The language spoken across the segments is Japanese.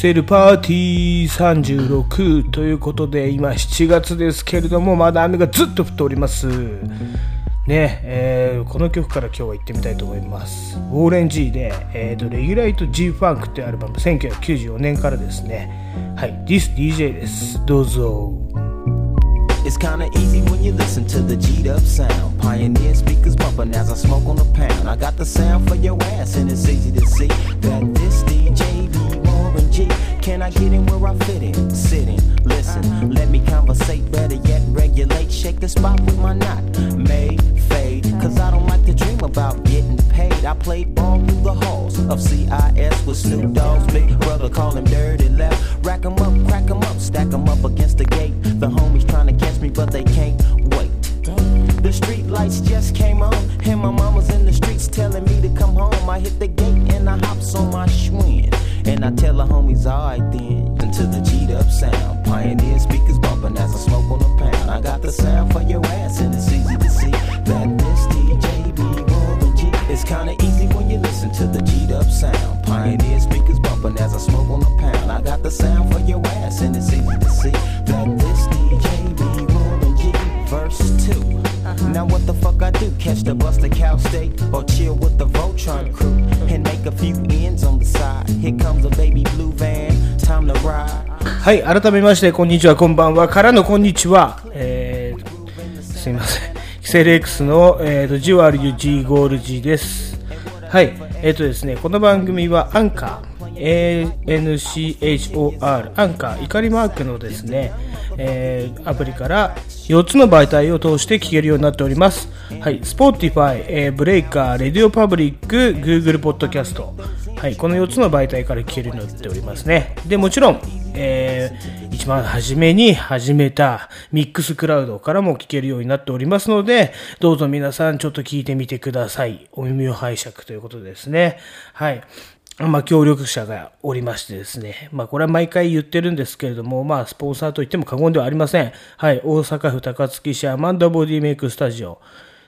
セルパーティー36ということで、今7月ですけれども、まだ雨がずっと降っております。ね、えー、この曲から今日は行ってみたいと思います。ウォーレン G で、えーと、レギュライト G ファンクっていうアルバム、1994年からですね。はい、This DJ です。どうぞ。It's kinda easy when you listen to the G'd up sound. Pioneer speakers bumping as I smoke on the pound. I got the sound for your ass, and it's easy to see that this DJ be Warren G. Can I get in where I fit in? Sit in, listen, uh-huh. let me conversate. Better yet, regulate. Shake the spot with my knot. Made, fade, cause I don't like to dream about getting paid. I played ball through the halls of CIS with Snoop Dogg's big brother, call him Dirty Left. Rack 'em up, crack 'em up, stack 'em up against the gate. The homies trying to catch me, but they can't wait. The street lights just came on, and my mama's in the streets telling me to come home. I hit the gate and I hops on my Schwinn. And I tell the homies, alright then, into the G'd up sound. Pioneer speakers bumping as I smoke on the pound. I got the sound for your ass, and it's easy to see that this DJ be Warren G. It's kinda easy when you listen to the G'd up sound. Pioneer speakers bumping as I smoke on the pound. I got the sound for your ass, and it's easy to see that Now what the fuck I do? Catch the bus to Cal State or chill with the Voltron crew and make a few ends on the side. Here comes a baby blue van, time to ride. はい、改めまして、こんにちは、こんばんは。からのこんにちは。えー、すいません。キセル X の、えーと、ジュアルユ G ゴール G です。はい、えっ、ー、とですね、この番組はアンカー、ANCHOR、アンカー、怒りマークのですね、えー、アプリから4つの媒体を通して聞けるようになっております。はい、Spotify、えー、ブレイカー、レディオパブリック、Google ポッドキャスト。はい、この4つの媒体から聞けるようになっておりますね。で、もちろん、えー、一番初めに始めたミックスクラウドからも聞けるようになっておりますので、どうぞ皆さんちょっと聞いてみてください。お耳を拝借ということですね。はい。まあ、協力者がおりましてですね。まあ、これは毎回言ってるんですけれども、まあ、スポンサーといっても過言ではありません。はい、大阪府高槻市アマンダボディメイクスタジオ。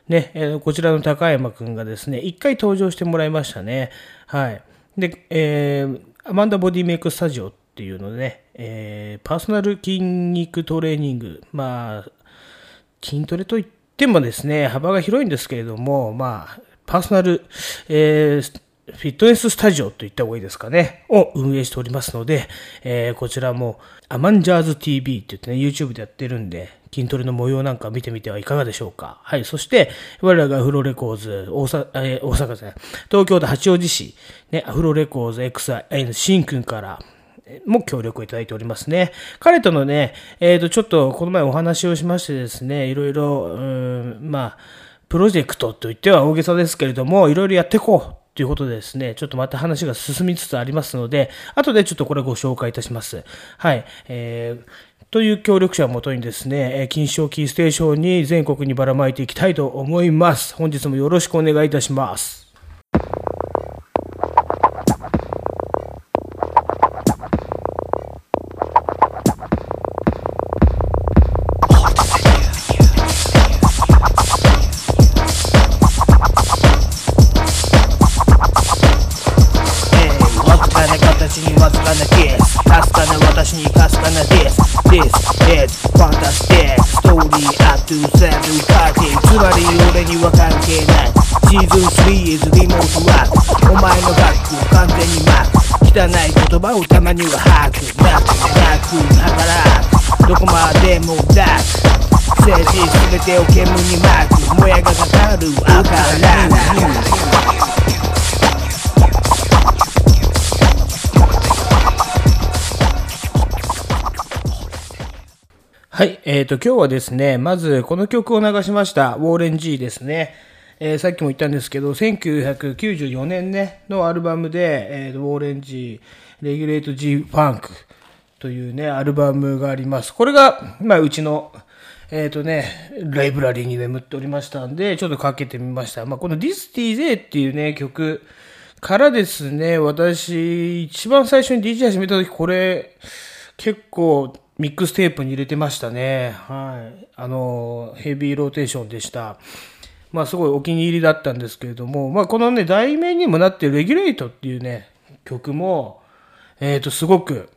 ね、えー、こちらの高山くんがですね、一回登場してもらいましたね。はい。で、えー、アマンダボディメイクスタジオっていうのでね、えー、パーソナル筋肉トレーニング。まあ、筋トレといってもですね、幅が広いんですけれども、まあ、パーソナル、えー、フィットネススタジオと言った方がいいですかね、を運営しておりますので、えー、こちらもアマンジャーズ TV って言ってね、YouTube でやってるんで、筋トレの模様なんか見てみてはいかがでしょうか。はい。そして、我らがアフロレコーズ、大阪、えー、大阪ですね、東京都八王子市、ね、アフロレコーズ XI、シンくんから、も協力をいただいておりますね。彼とのね、えっ、ー、と、ちょっとこの前お話をしましてですね、いろいろ、うん、まあ、プロジェクトと言っては大げさですけれども、いろいろやっていこうということでですね、ちょっとまた話が進みつつありますので、後でちょっとこれご紹介いたします。はい。えー、という協力者をもとにですね、金賞キーステーションに全国にばらまいていきたいと思います。本日もよろしくお願いいたします。通り合うセルパティつまり俺には関係ないシーズン3 is リモートワークお前のダック完全にマック汚い言葉をたまには吐くなくなくだからどこまでも抱く政治全てを煙に巻くもやがかかる赤ラはい。えっ、ー、と、今日はですね、まずこの曲を流しました、ウォーレン G ですね。えー、さっきも言ったんですけど、1994年ね、のアルバムで、えー、ウォーレン G、レギュレート G ファンクというね、アルバムがあります。これが、まあ、うちの、えっ、ー、とね、ライブラリーに眠っておりましたんで、ちょっとかけてみました。まあ、この This DJ っていうね、曲からですね、私、一番最初に DJ 始めた時、これ、結構、ミックステープに入れてましたね。はい。あの、ヘビーローテーションでした。まあ、すごいお気に入りだったんですけれども、まあ、このね、題名にもなってる Regulate っていうね、曲も、えっ、と、すごく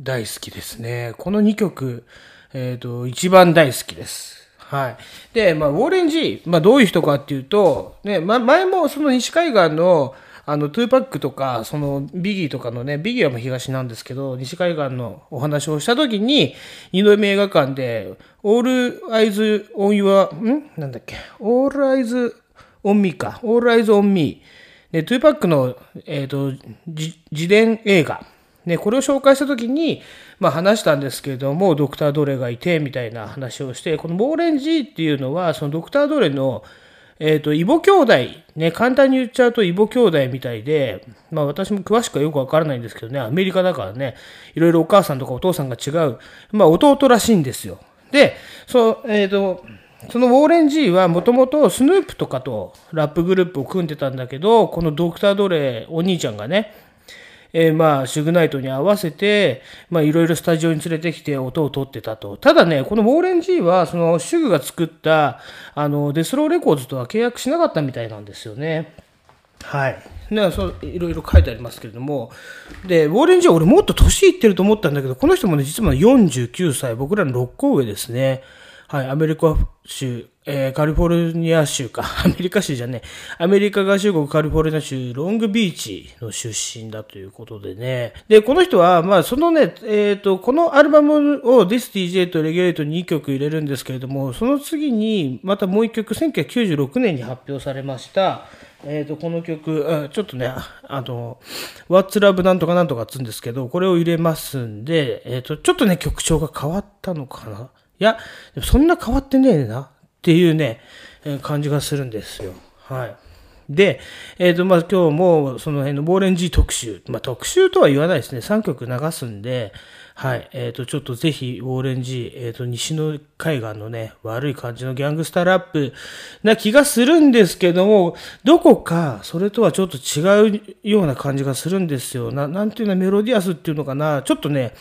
大好きですね。この2曲、えっ、と、一番大好きです。はい。で、まあ、ウォーレン・ジー、まあ、どういう人かっていうと、ね、ま、前もその西海岸の、あの、トゥーパックとか、その、ビギーとかのね、ビギーはもう東なんですけど、西海岸のお話をしたときに、二度目映画館で、All Eyes on Your, ん？なんだっけ ?All Eyes on Me か。All Eyes on Me。で、トゥーパックの、えっ、ー、と、自伝映画。ね、これを紹介したときに、まあ話したんですけれども、ドクター・ドレがいて、みたいな話をして、このウォーレン・ジーっていうのは、そのドクター・ドレの、えっ、ー、と、異母兄弟、ね、簡単に言っちゃうと異母兄弟みたいで、まあ私も詳しくはよくわからないんですけどね、アメリカだからね、いろいろお母さんとかお父さんが違う、まあ弟らしいんですよ。で、そう、えっ、ー、と、そのウォーレン・ジーはもともとスヌープとかとラップグループを組んでたんだけど、このドクター・ドレー、お兄ちゃんがね、えー、まあ、シュグ・ナイトに会わせて、まあ、いろいろスタジオに連れてきて音を取ってたと。ただね、このウォーレン G は、その、シュグが作った、あの、デスローレコーズとは契約しなかったみたいなんですよね。はい。ね、そういろいろ書いてありますけれども、で、ウォーレン・ジーは俺もっと年いってると思ったんだけど、この人もね、実は49歳、僕らの6個上ですね。はい、アメリカ州、えー、カリフォルニア州か、アメリカ州じゃねアメリカ合衆国カリフォルニア州ロングビーチの出身だということでね。で、この人は、まあ、そのね、えっ、ー、と、このアルバムを This DJ とレギュレートに2曲入れるんですけれども、その次に、またもう1曲、1996年に発表されました、えっ、ー、と、この曲、ちょっとね、あの、What's Love なんとかなんとかっつうんですけど、これを入れますんで、えっ、と、ちょっとね、曲調が変わったのかな。いや、そんな変わってねえなっていうね、感じがするんですよ。はい。で、えっ、ー、と、まあ、今日もその辺のボーレンジー特集、まあ、特集とは言わないですね。3曲流すんで、はい。えっ、ー、と、ちょっとぜひ、ウォーレンジー、えっ、ー、と、西の海岸のね、悪い感じのギャングスターラップな気がするんですけども、どこか、それとはちょっと違うような感じがするんですよ。な、なんていうのメロディアスっていうのかな。ちょっとね、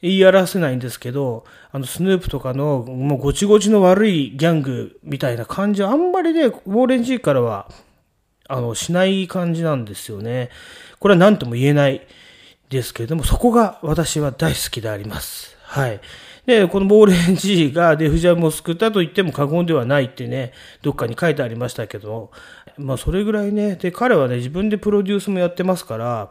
言い表せないんですけど、あの、スヌープとかの、もうごちごちの悪いギャングみたいな感じは、あんまりね、ウォーレンジーからは、あの、しない感じなんですよね。これは何とも言えないですけれども、そこが私は大好きであります。はい。で、このボーレンジーがデフジャムを救ったと言っても過言ではないってね、どっかに書いてありましたけど、まあそれぐらいね、で、彼はね、自分でプロデュースもやってますから、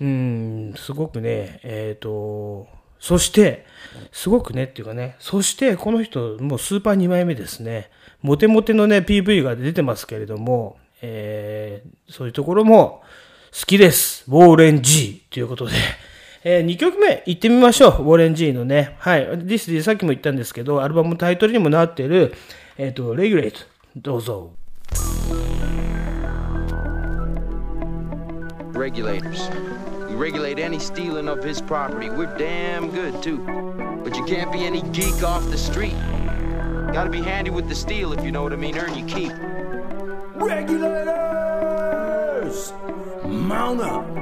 うん、すごくね、えっ、ー、と、そして、すごくねっていうかね、そしてこの人、もうスーパー2枚目ですね。モテモテのね、PV が出てますけれども、えー、そういうところも好きです。ウォーレン G ということで。えー、2曲目行ってみましょう。ウォーレン G のね。はい。ディスディさっきも言ったんですけど、アルバムタイトルにもなってる、えっ、ー、と、レギュレート。どうぞ。Regulators. We regulate any stealing of his property. We're damn good, too. But you can't be any geek off the street. Gotta be handy with the steel, if you know what I mean. Earn your keep. Regulators! Mount up!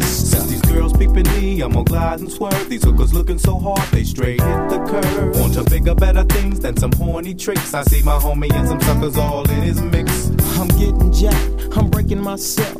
Since these girls peeping me, I'm gonna glide and swerve. These hookers looking so hard, they straight hit the curve. Want to bigger, better things than some horny tricks. I see my homie and some suckers all in his mix. I'm getting jacked, I'm breaking myself.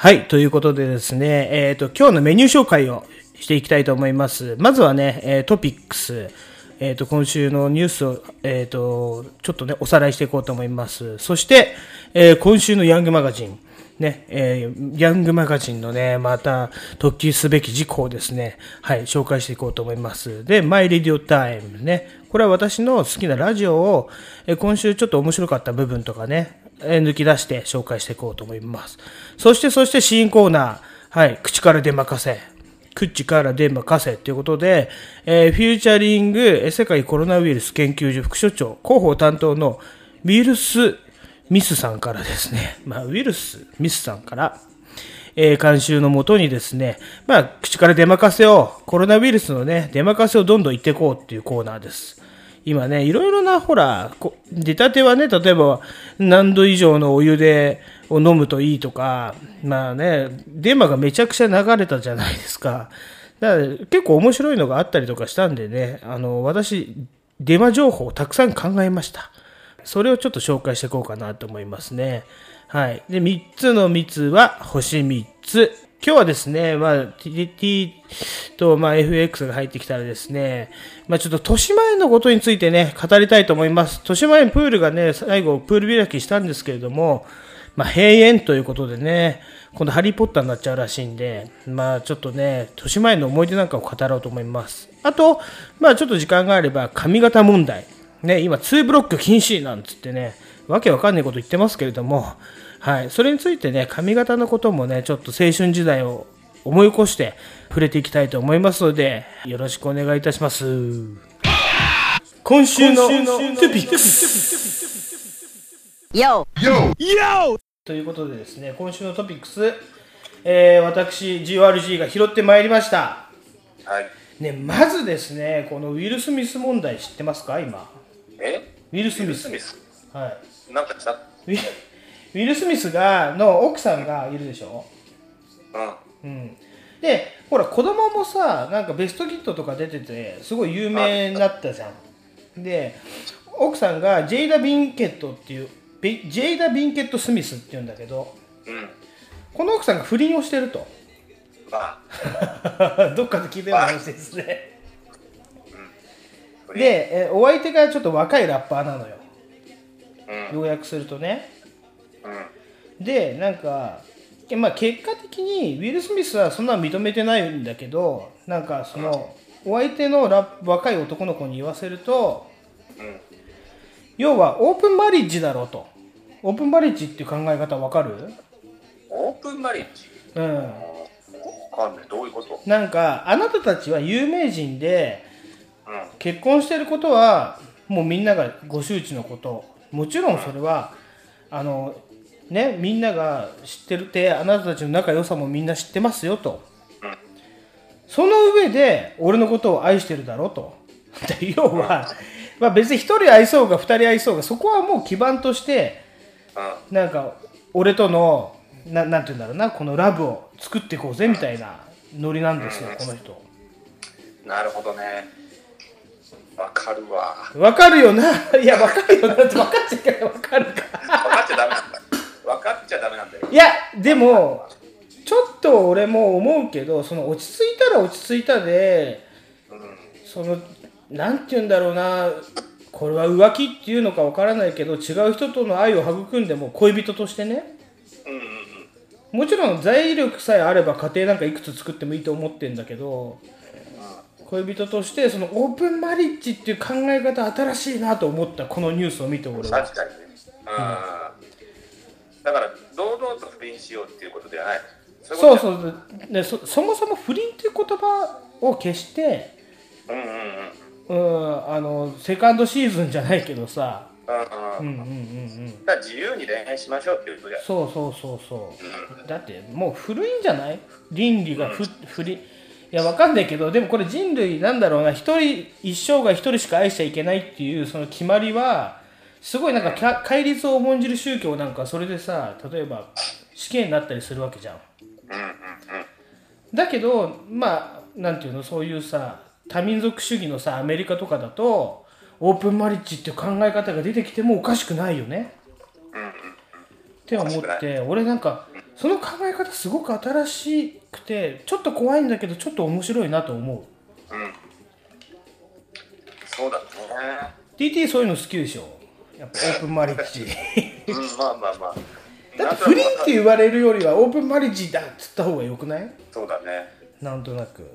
はい、ということでですね、えっ、と、今日のメニュー紹介をしていきたいと思います。まずはね、えトピックス。えっ、と、今週のニュースを、えっ、と、ちょっとね、おさらいしていこうと思います。そして、えー今週のヤングマガジン。ね、えーヤングマガジンのね、また、特記すべき事項ですね、はい、紹介していこうと思います。で、マイレディオタイムね。これは私の好きなラジオを、えー今週ちょっと面白かった部分とかね、抜き出して紹介していこうと思います。そして、そして新コーナー、はい、口から出任せ。口から出任せということで、えーフューチャリング世界コロナウイルス研究所副所長、広報担当のウィルス・ミスさんからですね、まあ、ウィルス・ミスさんから、えー監修のもとにですね、まあ、口から出任せを、コロナウイルスのね、出任せをどんどん言っていこうっていうコーナーです。今ね、いろいろな、ほら、出たてはね、例えば何度以上のお湯で、を飲むといいとか、まあね、デマがめちゃくちゃ流れたじゃないですか。だから結構面白いのがあったりとかしたんでね、あの、私、デマ情報をたくさん考えました。それをちょっと紹介していこうかなと思いますね。はい。で、3つの密は星3つ。今日はですね、まあ、TT と、まあ、FX が入ってきたらですね、まあ、ちょっと豊島園のことについてね、語りたいと思います。豊島園プールがね、最後、プール開きしたんですけれども、まあ、閉園ということでね、今度ハリーポッターになっちゃうらしいんで、まあちょっとね、豊島園の思い出なんかを語ろうと思います。あと、まあちょっと時間があれば髪型問題。ね、今2ブロック禁止なんつってね、わけわかんないこと言ってますけれども、はい、それについてね、髪型のこともね、ちょっと青春時代を思い起こして触れていきたいと思いますので、よろしくお願いいたします。今週のトピックス。Yo, ということでですね、今週のトピックス、えー私、GORG が拾ってまいりました。はい。ね、まずですね、このウィル・スミス問題知ってますか、今？え？ウィル・スウィル・ミス。スミスはい。なんかした？ウィウィル・スミスがの奥さんがいるでしょ？うん。うん。で、ほら、子供もさ、なんかベストキットとか出てて、すごい有名になったじゃん。で、奥さんがジェイダ・ビンケットっていう、ビジェイダ・ビンケット・スミスっていうんだけど、うん。この奥さんが不倫をしてると。まあ、どっかで聞いたような話ですね。で、えお相手がちょっと若いラッパーなのよ。うん。要約するとね。うん。で、なんか、えまあ、結果的にウィル・スミスはそんなの認めてないんだけど、なんかその、お相手のラ若い男の子に言わせると、うん。要はオープンマリッジだろうと。オープンマリッジっていう考え方わかる？オープンマリッジ？うん。わかんない。どういうこと？なんか、あなたたちは有名人で、うん。結婚してることはもうみんながご周知のこともちろんそれはあのねみんなが知ってるってあなたたちの仲良さもみんな知ってますよと、うん。その上で俺のことを愛してるだろうと。で要は、まあ、別に1人愛そうが2人愛そうがそこはもう基盤としてうん。なんか俺とのななんて言うんだろうなこのラブを作っていこうぜみたいなノリなんですよこの人。なるほどね。わかるわ。わかるよな。いやわかるよなって分かっちゃいけないわかるかわかっちゃダメなんだ。わかっちゃダメなんだよ。いやでもちょっと俺も思うけどその落ち着いたら落ち着いたで。そのなんて言うんだろうなこれは浮気っていうのかわからないけど違う人との愛を育んでも恋人としてね。もちろん財力さえあれば家庭なんかいくつ作ってもいいと思ってんだけど恋人としてそのオープンマリッジっていう考え方新しいなと思ったこのニュースを見て俺は確かにね。うん。だから、堂々と不倫しようっていうことではない。そそうう。そうでそそもそも不倫っていう言葉を消してうんうんうん。うんあのセカンドシーズンじゃないけどさうんうん。うんうん自由に恋愛しましょうっていうことで。そうそうそうそうだってもう古いんじゃない？倫理がふ、不倫いやわかんないけどでもこれ人類なんだろうな一人一生が一人しか愛しちゃいけないっていうその決まりはすごいなんかか戒律を重んじる宗教なんかそれでさ例えば死刑になったりするわけじゃん。うんうんうん。だけどまあなんていうのそういうさ多民族主義のさアメリカとかだとオープンマリッジっていう考え方が出てきてもおかしくないよね。うんうん。って思って俺なんかその考え方すごく新しくてちょっと怖いんだけどちょっと面白いなと思う。うん。そうだね。DT そういうの好きでしょ？やっぱオープンマリッジ。うんまあまあまあ。だって不倫って言われるよりはオープンマリッジだっつった方がよくない？そうだね。なんとなく。うん。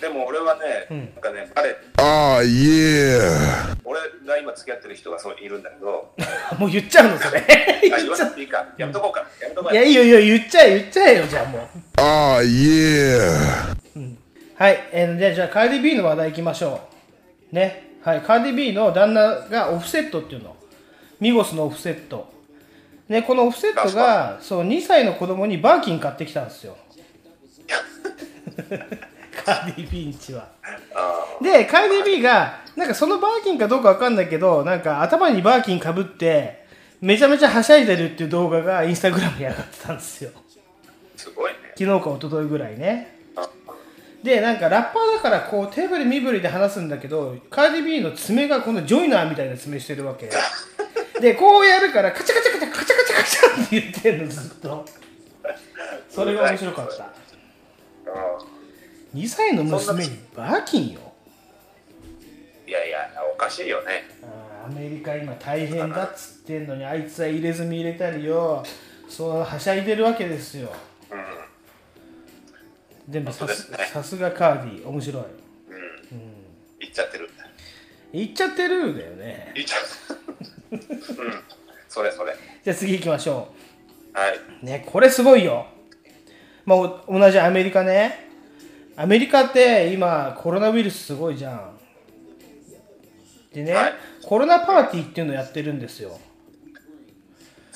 でも俺はね、ん。なんかねバレ Oh yeah. 俺が今付き合ってる人がそういるんだけど。もう言っちゃうのそれ。あ 言っちゃなくていいか。やめとこうか。やめとこういや。いいよいいよ言っちゃえ言っちゃえよじゃあもう。Oh yeah. はい、えー、でじゃあカーディビーの話題いきましょう。ねはいカーディビーの旦那がオフセットっていうの。ミゴスのオフセット。ねこのオフセットがそう2歳の子供にバーキン買ってきたんですよ。カーディビーんちは。あでカー。ディビーがなんかそのバーキンかどうかわかんないけどなんか頭にバーキンかぶってめちゃめちゃはしゃいでるっていう動画がインスタグラムに上がってたんですよ。ーすごいね。昨日か一昨日ぐらいね。あでなんかラッパーだからこうテーブル身振りで話すんだけどカーディビーの爪がこのジョイナーみたいな爪してるわけ。でこうやるからカチャカチャカチャカチャカチャカチャって言ってんの。ずっとそれが面白かった。うん。2歳の娘にバーキンよ。いやいやおかしいよね。アメリカ今大変だっつってんのにあいつは入れ墨入れたりよ。そうはしゃいでるわけですよでもさすね。さすがカーディ。面白い。言っちゃってる。言っちゃってるだよね。言っちゃう。うん。それそれ。じゃあ次行きましょはい。うねこれすごいよ。まあお同じアメリカね。アメリカって今コロナウイルスすごいじゃん。でね、はい。コロナパーティーっていうのをやってるんですよ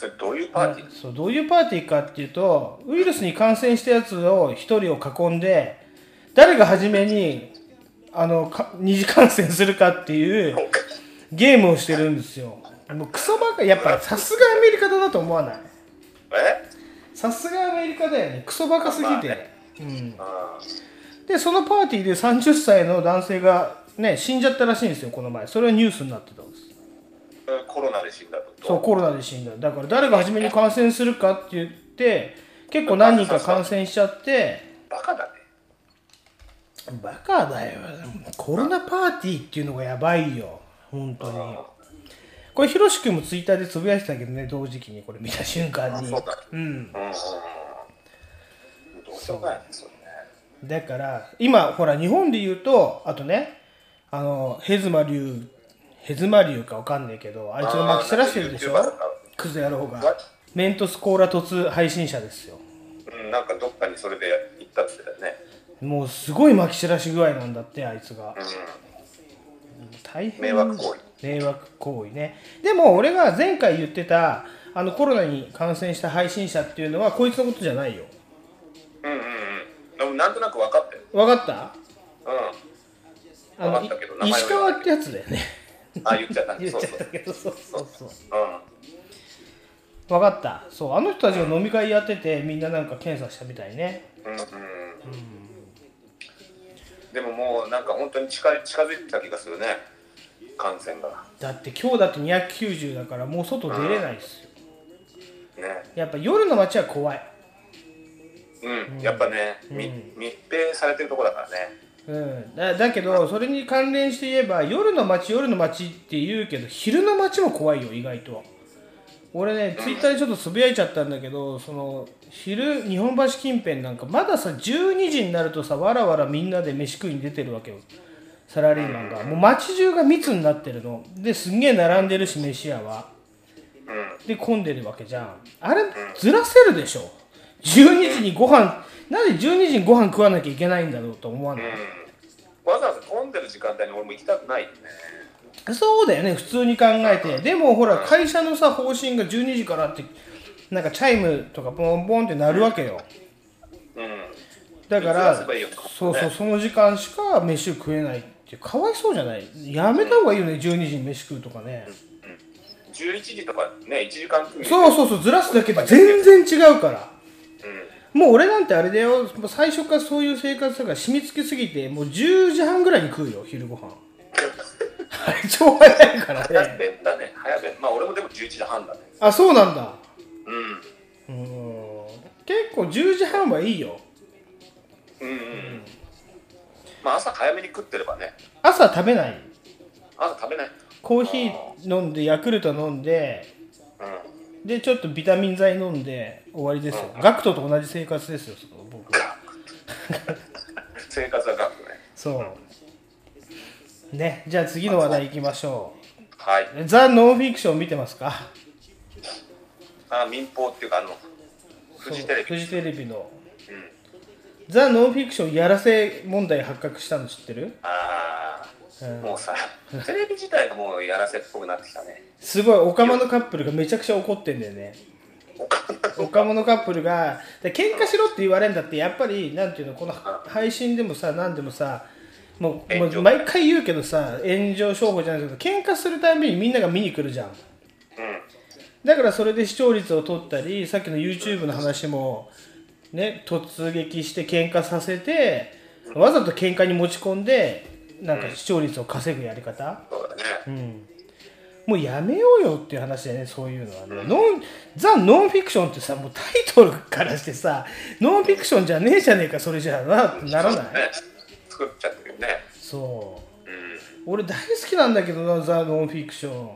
それどういうパーティー？そうどういうパーティーかっていうとウイルスに感染したやつを1人を囲んで誰が初めにあのか二次感染するかっていうゲームをしてるんですよ。もうクソバカやっぱさすがアメリカだなと思わない？え？さすがアメリカだよね。クソバカすぎて、まあね。うん、あでそのパーティーで30歳の男性がね死んじゃったらしいんですよこの前。それはニュースになってたんです。ーコロナで死んだと。そうコロナで死んだ。だから誰が初めに感染するかって言って結構何人か感染しちゃって。バカだね。バカだよ。コロナパーティーっていうのがやばいよ。本当に。これヒロシ君もツイッターでつぶやいてたけどね同時期に。これ見た瞬間に。あそうだ。うん。うん。うんうんどうしようもないねだから今ほら日本で言うとあとねあのヘズマ流ヘズマ流かわかんないけどあいつがまき散らしてるでしょ？クズ野郎が。わメントスコーラ突配信者ですよ。うんなんかどっかにそれで行ったって言ってたよね。もうすごいまき散らし具合なんだってあいつが。う大変。迷惑行為。迷惑行為ね。でも俺が前回言ってたあのコロナに感染した配信者っていうのはこいつのことじゃないよ。んうんうんうん。でもなんとなく分かったよ分かった？うん。あの分かったけど名前は石川ってやつだよね あ言っちゃった。言っちゃったけどそうそう。そううん。分かった。そうあの人たちが飲み会やっててみんななんか検査したみたいね。うんうんでももうなんか本当に近い近づいてた気がするね。感染が。だって今日だって290だからもう外出れないですよ。ね。やっぱ夜の街は怖い。うん、やっぱね、み密閉されてるとこだからねうん、だだけどそれに関連して言えば夜の街夜の街って言うけど昼の街も怖いよ意外と。俺ねツイッターでちょっとつぶやいちゃったんだけどその昼日本橋近辺なんかまださ12時になるとさわらわらみんなで飯食いに出てるわけよ。サラリーマンが。もう街中が密になってるの。ですんげえ並んでるし飯屋は。うん。で混んでるわけじゃん。あれずらせるでしょ。12時にご飯なんで12時にご飯食わなきゃいけないんだろうと思わない、わざわざ混んでる時間帯に俺も行きたくないよね。そうだよね普通に考えて。でもほら会社のさ方針が12時からってなんかチャイムとかポンポンって鳴るわけよ。うん。だかずらそうそうその時間しか飯を食えないってかわいそうじゃない。やめた方がいいよね12時に飯食うとかね。11時とかね1時間組そうそうそうずらすだけで全然違うから。うんもう俺なんてあれだよ。最初からそういう生活だから染み付きすぎてもう10時半ぐらいに食うよ昼ご飯。あれ超早いから早ね弁だね。早弁。まあ俺もでも11時半だね。あそうなんだ。うん。うん。結構10時半はいいよ。うんうん。まあ朝早めに食ってればね。朝食べない。朝食べない。コーヒー飲んでヤクルト飲んでうんでちょっとビタミン剤飲んで終わりですよ、ガクトと同じ生活ですよその僕は。生活は学ね。そう。ねじゃあ次の話題いきましょはい、うザ・ノンフィクション見てますか？あ民放っていうかあのフジテレビ。フジテレビの。うん。ザ・ノンフィクションやらせ問題発覚したの知ってる？ああ、うんもうさテレビ自体がもうやらせっぽくなってきたね。すごいオカマのカップルがめちゃくちゃ怒ってんだよね。オカマのカップル。がで喧嘩しろって言われるんだってやっぱりなんていうのこの配信でもさ何でもさもうもう毎回言うけどさ炎上商法じゃないけど喧嘩するたびにみんなが見に来るじゃん。うん。だからそれで視聴率を取ったりさっきの YouTube の話もね突撃して喧嘩させてわざと喧嘩に持ち込んでなんか視聴率を稼ぐやり方、そうだね、うん、もうやめようよっていう話だよねそういうのはね、ノンザ・ノンフィクションってさもうタイトルからしてさノンフィクションじゃねえじゃねえかそれじゃあなならない？ね。作っちゃってるよね。そう。うん。俺大好きなんだけどなザ・ノンフィクション。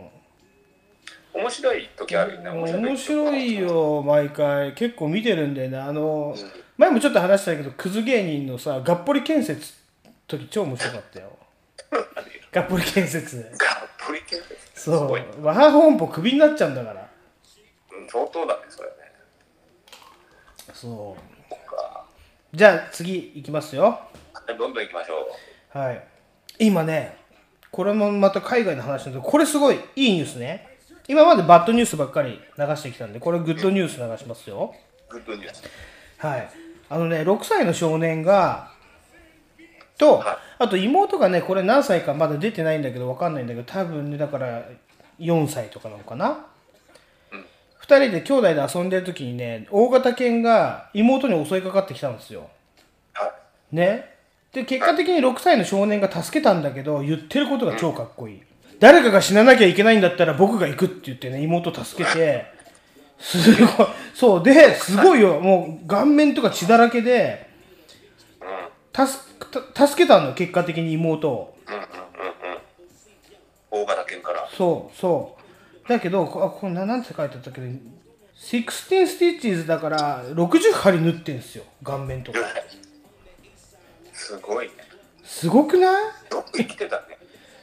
面白い時あるよね面白い。よ毎回。結構見てるんだよね。あの、うん。前もちょっと話したけどクズ芸人のさがっぽり建設時超面白かったよ。がっぽり建設。がっぽり系ですすそう和ハ本舗クビになっちゃうんだから。うん、相当だねそれね。そう。じゃあ次いきますよ。はいどんどん行きましょう。はい。今ねこれもまた海外の話なんでこれすごいいいニュースね。今までバッドニュースばっかり流してきたんでこれグッドニュース流しますよ。グッドニュース。はい。あのね6歳の少年がと、はい。あと妹がねこれ何歳かまだ出てないんだけどわかんないんだけど多分ねだから4歳とかなのかな、うん。2人で兄弟で遊んでる時にね大型犬が妹に襲いかかってきたんですよ。はい。ね。で結果的に6歳の少年が助けたんだけど言ってることが超かっこいい、誰かが死ななきゃいけないんだったら僕が行くって言ってね妹助けてすごいそうですごいよ。もう顔面とか血だらけで助けたの結果的に妹を。うんうんうんうん。大型犬から。そうそう。だけどこあこれななんて書いてあったっけ？ど16スティッチーズだから60針縫ってんすよ。顔面とか。すごいね。すごくない？よく生きてたね。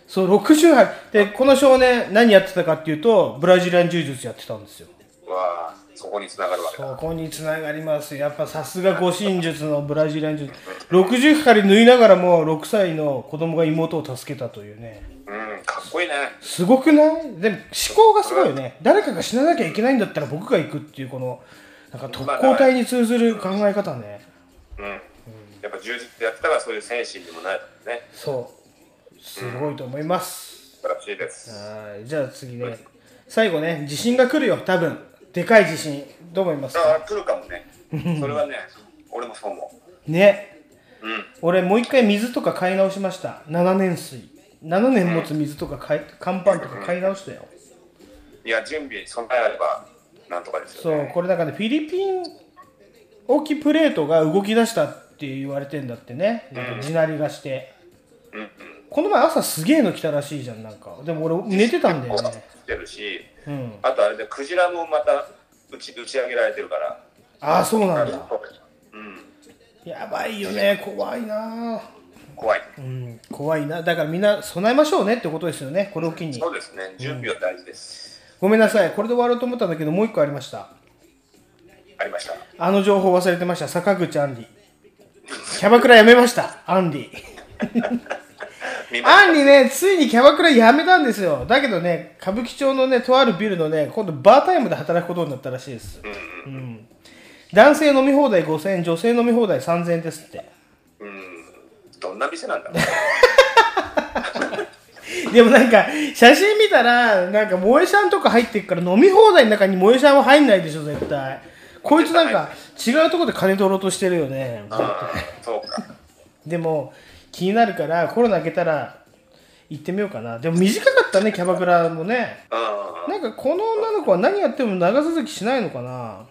そう60針。でこの少年何やってたかっていうとブラジリアン柔術やってたんですよ。わあそこに繋がるわけだ。そこにつながります。やっぱさすが護身術のブラジリアン柔術60針縫いながらも6歳の子供が妹を助けたというね。うんかっこいいね。すごくない？でも思考がすごいよね。誰かが死ななきゃいけないんだったら僕が行くっていうこのなんか特攻隊に通ずる考え方ね。うん。やっぱ充実ってやってたからそういう精神にもなるね。そう。すごいと思います。素晴らしいです。はい。じゃあ次ね。最後ね。地震が来るよ。多分でかい地震どう思いますか？ああ来るかもね。それはね俺もそう思ね。ううん。俺もう一回水とか買い直しました。7年水。7年持つ水とか買い乾パンとか買い直したよ。いや準備備えあればなんとかですそうよねこれなんかねフィリピン沖プレートが動き出したって言われてんだってね。なんか地鳴りがして、うんうん。この前朝すげえの来たらしいじゃんなんか。でも俺寝てたんだよね来てるしうん。あとあれでクジラもまた打ち打ち上げられてるから。ああそうなんだ。うん。やばいよね。怖いな。怖い。うん怖いな。だからみんな備えましょうねってことですよね。これを機に。そうですね。準備は大事です。ごめんなさい。これで終わろうと思ったんだけどもう一個ありました。ありました。あの情報忘れてました。坂口アンディキャバクラやめました。アンディ見ましアンディねついにキャバクラやめたんですよ。だけどね歌舞伎町のねとあるビルのね今度バータイムで働くことになったらしいです、うん男性飲み放題5000円女性飲み放題3000円ですって。たうん。どんな店なんだろう。でもなんか写真見たらなんか萌えシャンとか入ってるから飲み放題の中に萌えシャンは入んないでしょ絶対。こいつなんか違うところで金取ろうとしてるよね。うんそうか。でも気になるからコロナ明けたら行ってみようかな。でも短かったねキャバクラもね。うんなんかこの女の子は何やっても長続きしないのかな。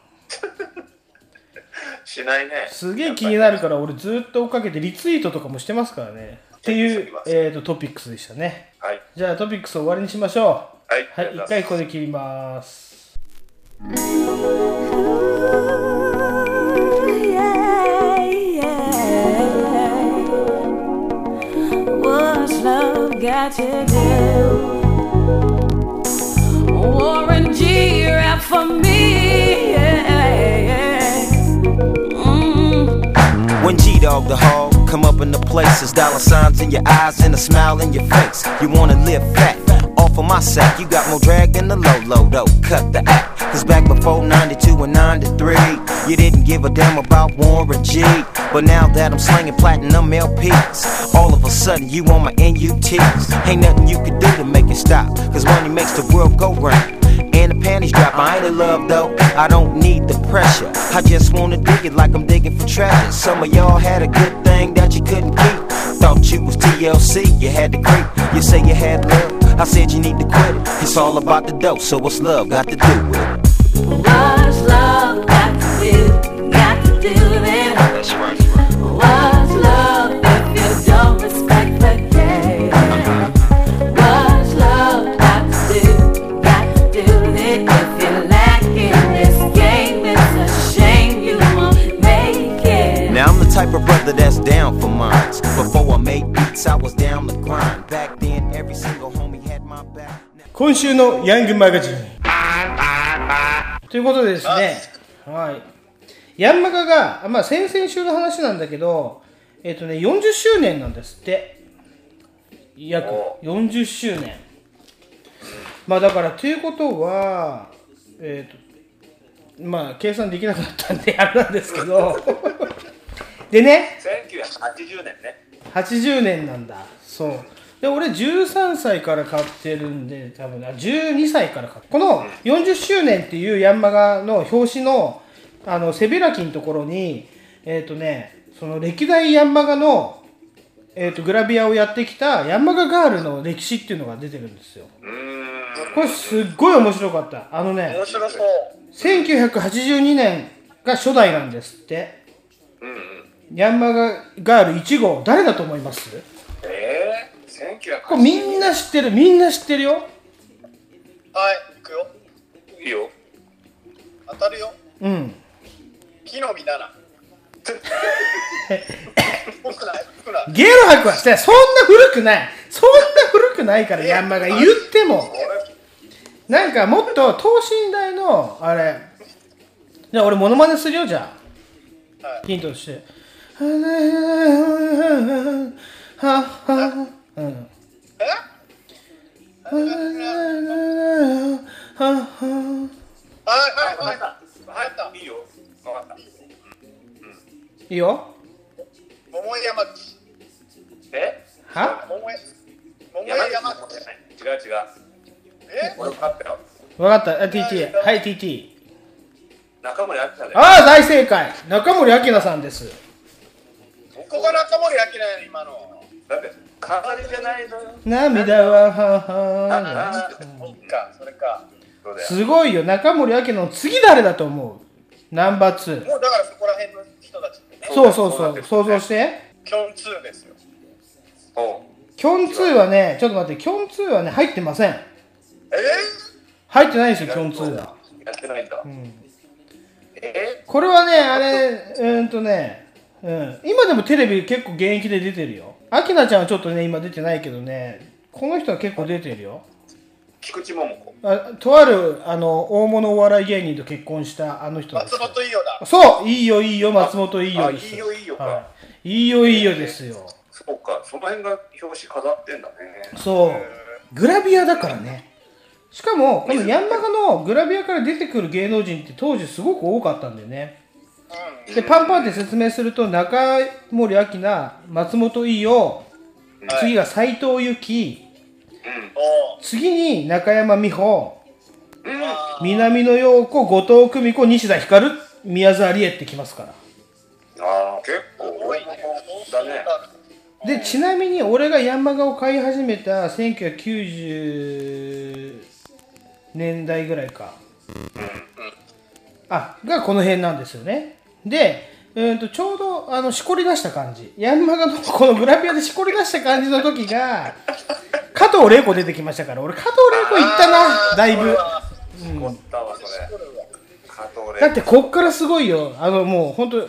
しないね。すげえ気になるから俺ずっと追っかけてリツイートとかもしてますからね。っていう、えー、とトピックスでしたね。はい。じゃあトピックス終わりにしましょう。はい。はい一回ここで切ります got to do? Warren G rap for me. Mm. When G Dog the hog come up in the places, dollar signs in your eyes and a smile in your face. You wanna live fat, of my sack. You got more drag than the low low though. Cut the act. Cause back before 92 and 93, you didn't give a damn about Warren G. But now that I'm slinging platinum LPs, all of a sudden you on my NUTs. Ain't nothing you can do to make it stop. Cause money makes the world go round and the panties drop. I ain't in love though, I don't need the pressure. I just wanna dig it like I'm digging for treasure. Some of y'all had a good thing that you couldn't keep. Thought you was TLC, you had to creep. You say you had love, I said you need to quit it. It's all about the dope, so what's love got to do with it? What's love got to do? Got to do with it. That's right. What's love if you don't respect the game? What's love got to do? Got to do with it. If you're lacking this game, it's a shame you won't make it. Now I'm the type of brother that's 今週のヤングマガジンということでですね。はい。ヤンマガが、まあ、先々週の話なんだけどえっ、とね40周年なんですって。約40周年。まあだからということはえっ、とまあ計算できなくなったんであれなんですけど。でね。1980年ね80年なんだ。そう。で俺13歳から買ってるんで多分あ12歳から買ってこの40周年っていうヤンマガの表紙のあの背開きのところにえっ、とねその歴代ヤンマガの、えー、とグラビアをやってきたヤンマガガールの歴史っていうのが出てるんですよ。うーん。これすっごい面白かった。あのね面白そう。1982年が初代なんですって。うんうんヤンマガガール1号誰だと思います？ええー、これみんな知ってるみんな知ってるよ。はい、行くよ。1900いいよ。当たるよ。うん。木の実な。い、僕ない？ゲロ吐くはしてそんな古くない。そんな古くないからヤンマが言っても。なんかもっと等身大のあれ。じゃあ俺モノマネするよじゃあ、はい。ヒントとしてい。はい。はい、わかった。い。い。よ分かったい。い。よ桃山口。えは桃。山山口口じゃ。ない。違う違うえ分かったよ分かった TT はい。TT 中森明菜ああ大正解中森明菜さんですここが中森明菜やね今の。だって飾りじゃないのよ。涙ははあそっか、それか。そうだよ。すごいよ。中森明菜の次誰だと思う？ナンバー2もうだからそこら辺の人たちってね。そうそうそう。想像して。キョン2ですよ。キョン2はねちょっと待ってキョン2はね入ってません。え入ってないですよキョン2は。やってないんだ、えこれはねあれうーんとねうん、今でもテレビ結構現役で出てるよ。アキナちゃんはちょっとね今出てないけどね。この人は結構出てるよ。菊池桃子。あとあるあの大物お笑い芸人と結婚したあの人松本伊代だ。そういいよいいよ松本いいよあです。いいよいいよ。か、はい、いいよいいよですよ。そうかその辺が表紙飾ってんだね。そう。グラビアだからね。しかもこのヤンマガのグラビアから出てくる芸能人って当時すごく多かったんだよねでパンパンって説明すると中森明菜松本伊代次が斎藤由貴お次に中山美穂うん。うん南野陽子後藤久美子西田ひかる宮沢りえってきますから。ああ結構ー、多いね。だね。でちなみに俺がヤンマガを買い始めた1990年代ぐらいか、あがこの辺なんですよねで、えー、とちょうどあのしこり出した感じ。ヤンマガのこのグラビアでしこり出した感じの時が 加藤玲子出てきましたから俺加藤玲子行ったなだいぶ。だ玲ってこっからすごいよ。あのもう本当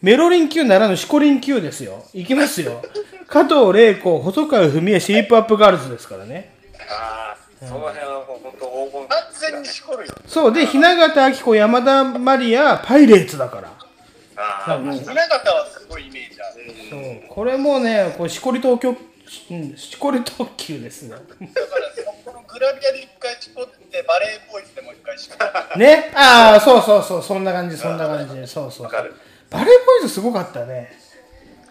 メロリン級ならぬシコリン級ですよ。いきますよ。加藤玲子細川文江シェイプアップガールズですからね。ああその辺はもう本当にしこるよ。そう。で雛形あき子山田マリアパイレーツだから。ああ雛形はすごいイメージある。そう。これもねこれしこり東京うんしこり特急ですね。だから、そこのグラビアで一回しこって、バレーボーイズでもう一回しこって。ね？ああそうそうそう。そんな感じそんな感じ。そうそう。わかる。バレーボーイズすごかったね。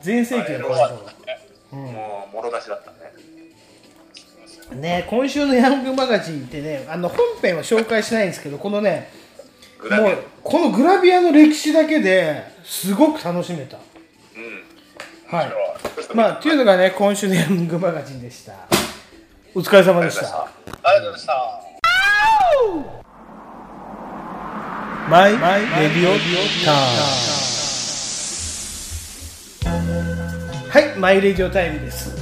全盛期の頃もうもろ出しだったねね今週のヤングマガジンってねあの本編は紹介しないんですけどこのねもうこのグラビアの歴史だけですごく楽しめた。うん。はい。まあっていうのがね今週のヤングマガジンでした。お疲れ様でした。ありがとうございました。マイレディオタイムはいマイレディオタイムです。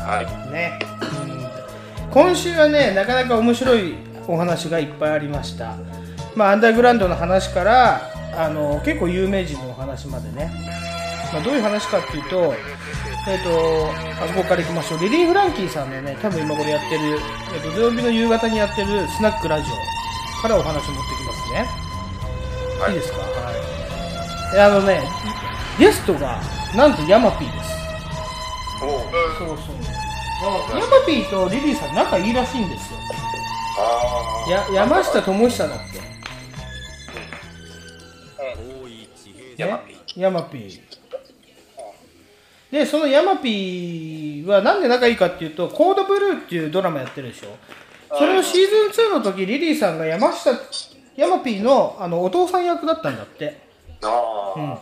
はい。ね、うん今週はねなかなか面白いお話がいっぱいありました。まあアンダーグラウンドの話からあの結構有名人のお話までね、まあ、どういう話かっていうとえっ、とあそこからいきましょう。リリー・フランキーさんのね多分今これやってる、えっと土曜日の夕方にやってるスナックラジオからお話持ってきますね。い。いですか？はい。えあのねゲストがなんとヤマピーです。そうそう。ヤマピーとリリーさん仲いいらしいんですよ。あや山下智久だっけ？ヤマピー。ヤマピー。で、そのヤマピーはなんで仲いいかっていうと、コードブルーっていうドラマやってるでしょ。それのシーズン2の時、リリーさんが山下、ヤマピーのあのお父さん役だったんだって。ーああ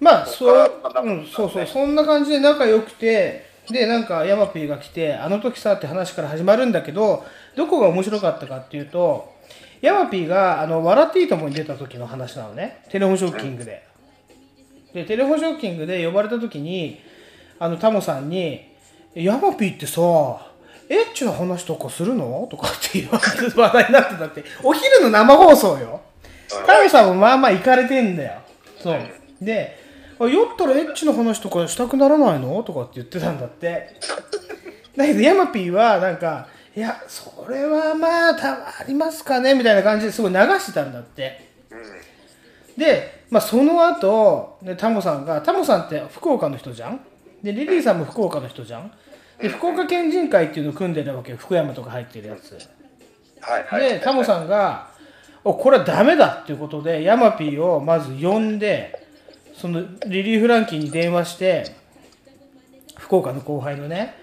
まあ、そううん、そうそう、そんな感じで仲良くて、で、なんか、ヤマピーが来て、あの時さって話から始まるんだけど、どこが面白かったかっていうと、ヤマピーが、あの、笑っていいともに出た時の話なのね。テレフォンショッキングで。で、テレフォンショッキングで呼ばれた時に、あの、タモさんに、ヤマピーってさ、エッチな話とかするの？とかっていう話題になってたって、お昼の生放送よ。タモさんもまあまあ行かれてんだよ。そう。で、あ酔ったらエッチの話とかしたくならないの？とかって言ってたんだって。だけど、ヤマピーはなんか、いや、それはまあ、たありますかね？みたいな感じですごい流してたんだって。で、まあ、その後、でタモさんが、タモさんって福岡の人じゃん？で、リリーさんも福岡の人じゃん？で、福岡県人会っていうのを組んでるわけよ。福山とか入ってるやつ。はいはいでタモさんが「おこれはダメだ」っていうことでヤマピーをまず呼んでそのリリー・フランキーに電話して福岡の後輩のね。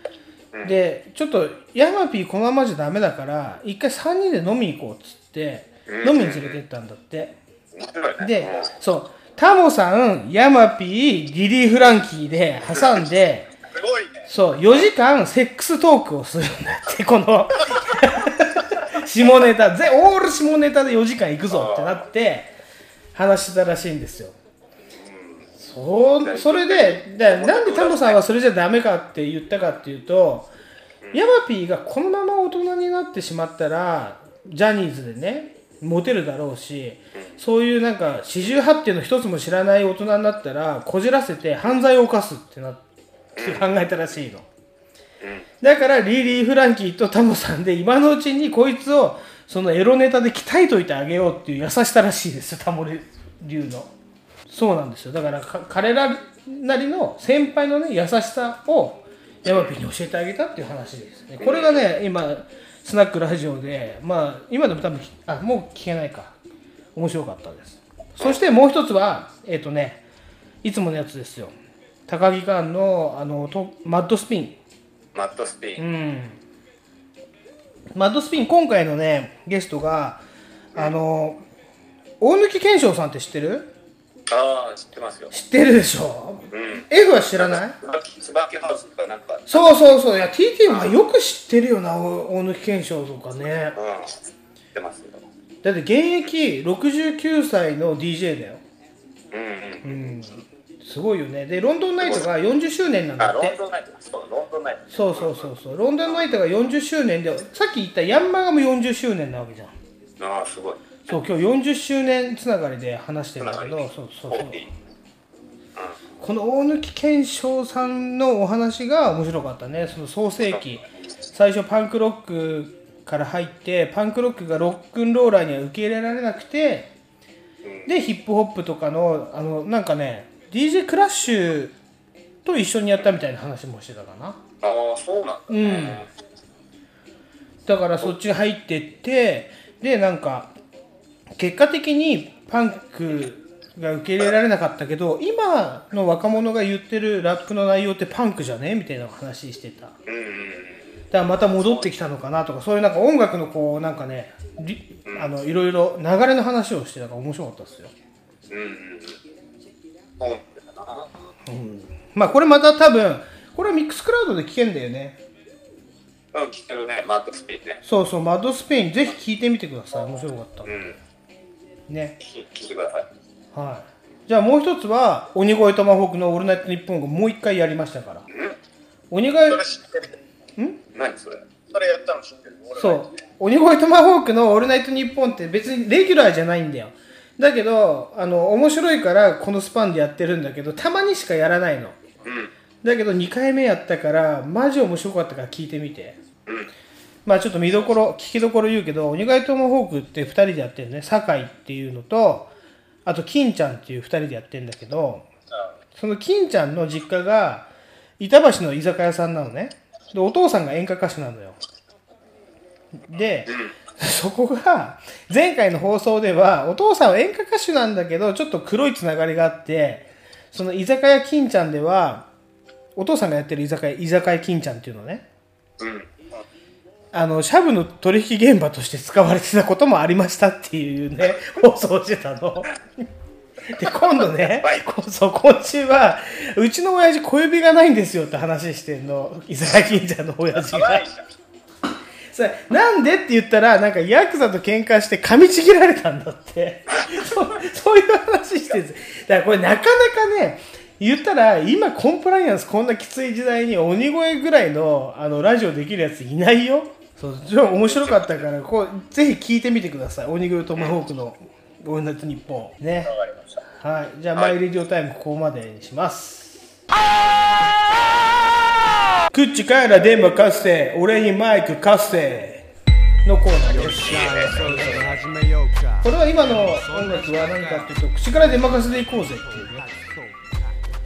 でちょっとヤマピーこのままじゃダメだから一回3人で飲みに行こうっつって飲みに連れてったんだって。でそう。タモさんヤマピーリリー・フランキーで挟んですごいね。そう、4時間セックストークをするんだって、この、下ネタ、ぜオール下ネタで4時間行くぞってなって、話してたらしいんですよ。そうそれで、だなんでタモさんはそれじゃダメかって言ったかっていうと、ヤマピーがこのまま大人になってしまったら、ジャニーズでね、モテるだろうし、そういうなんか四十八手の一つも知らない大人になったら、こじらせて犯罪を犯すってなって考えたらしいの。だからリリー・フランキーとタモさんで今のうちにこいつをそのエロネタで鍛えといてあげようっていう優しさらしいですよタモ流のそうなんですよ。だからか彼らなりの先輩のね優しさをヤマピーに教えてあげたっていう話ですね。これがね今スナックラジオでまあ今でも多分あもう聞けないか。面白かったです。そしてもう一つはえっ、とねいつものやつですよ。高木館のあのとマッドスピン。マットスピうンん。マッドスピン今回のねゲストがあの大貫健翔さんって知ってる？ああ知ってますよ。知ってるでしょ？うん。F は知らない？椿ハウスとかなんか。そうそうそう。いや TT はよく知ってるよなお大貫健翔とかね。うん知ってますよ。だって現役69歳の DJ だよ。うんうん。うん。すごいよね。でロンドンナイトが40周年なんだあロンってドンナイト。そうロンドンナイト。そうそうそうそう。ロンドンナイトが40周年でさっき言ったヤンマガも40周年なわけじゃん。ああすごいそう今日40周年つながりで話してるんだけどそうそうそう。この大貫健翔さんのお話が面白かったね。その創世記。最初パンクロックから入ってパンクロックがロックンローラーには受け入れられなくてでヒップホップとかのあのなんかね DJ クラッシュと一緒にやったみたいな話もしてたかな。ああそうなんだうん。だからそっちに入ってってでなんか結果的にパンクが受け入れられなかったけど今の若者が言ってるラップの内容ってパンクじゃね？みたいな話してた。だからまた戻ってきたのかなとかそういうなんか音楽のこうなんかねりあのいろいろ流れの話をしてたから面白かったですよ。うん。まあこれまた多分これはミックスクラウドで聞けんだよね。うん聞いてるね。マッドスピンね。そうそうマッドスペインぜひ聞いてみてください。面白かった。うんね聞聞いてくださいはい。じゃあもう一つは、鬼越トマホークのオールナイトニッポンがもう一回やりましたから。鬼越、それ知ってる何それ？それやったの知ってる俺そう。鬼越トマホークのオールナイトニッポンって別にレギュラーじゃないんだよ。だけど、あの、面白いからこのスパンでやってるんだけど、たまにしかやらないの。うんだけど2回目やったから、マジ面白かったから聞いてみて。うんまあちょっと見どころ、聞きどころ言うけど、鬼越トマホークって2人でやってるね。酒井っていうのと、あと金ちゃんっていう2人でやってるんだけど、その金ちゃんの実家が板橋の居酒屋さんなのね。で、お父さんが演歌歌手なのよ。で、そこが、前回の放送では、お父さんは演歌歌手なんだけど、ちょっと黒いつながりがあって、その居酒屋金ちゃんでは、お父さんがやってる居酒屋、居酒屋金ちゃんっていうのね。うんあの、シャブの取引現場として使われてたこともありましたっていうね、放送してたの。で、今度ね、こそう、今週は、うちの親父小指がないんですよって話してんの、居酒屋金ちゃんの親父が。それなんでって言ったら、なんかヤクザと喧嘩して噛みちぎられたんだって。そうそういう話してるんです。だからこれなかなかね、言ったら今コンプライアンスこんなきつい時代に鬼越ぐらいのあのラジオできるやついないよ。そう、超面白かったから、こう、ぜひ聞いてみてください。鬼越トマホークのオールナイトニッポン。ね。わかりましたはい。じゃあ、マイレディオタイムここまでにします。口から電話貸せ、俺にマイク貸せのコーナーです。これは今の音楽は何かっていうと、口から電話貸せでいこうぜっていうね。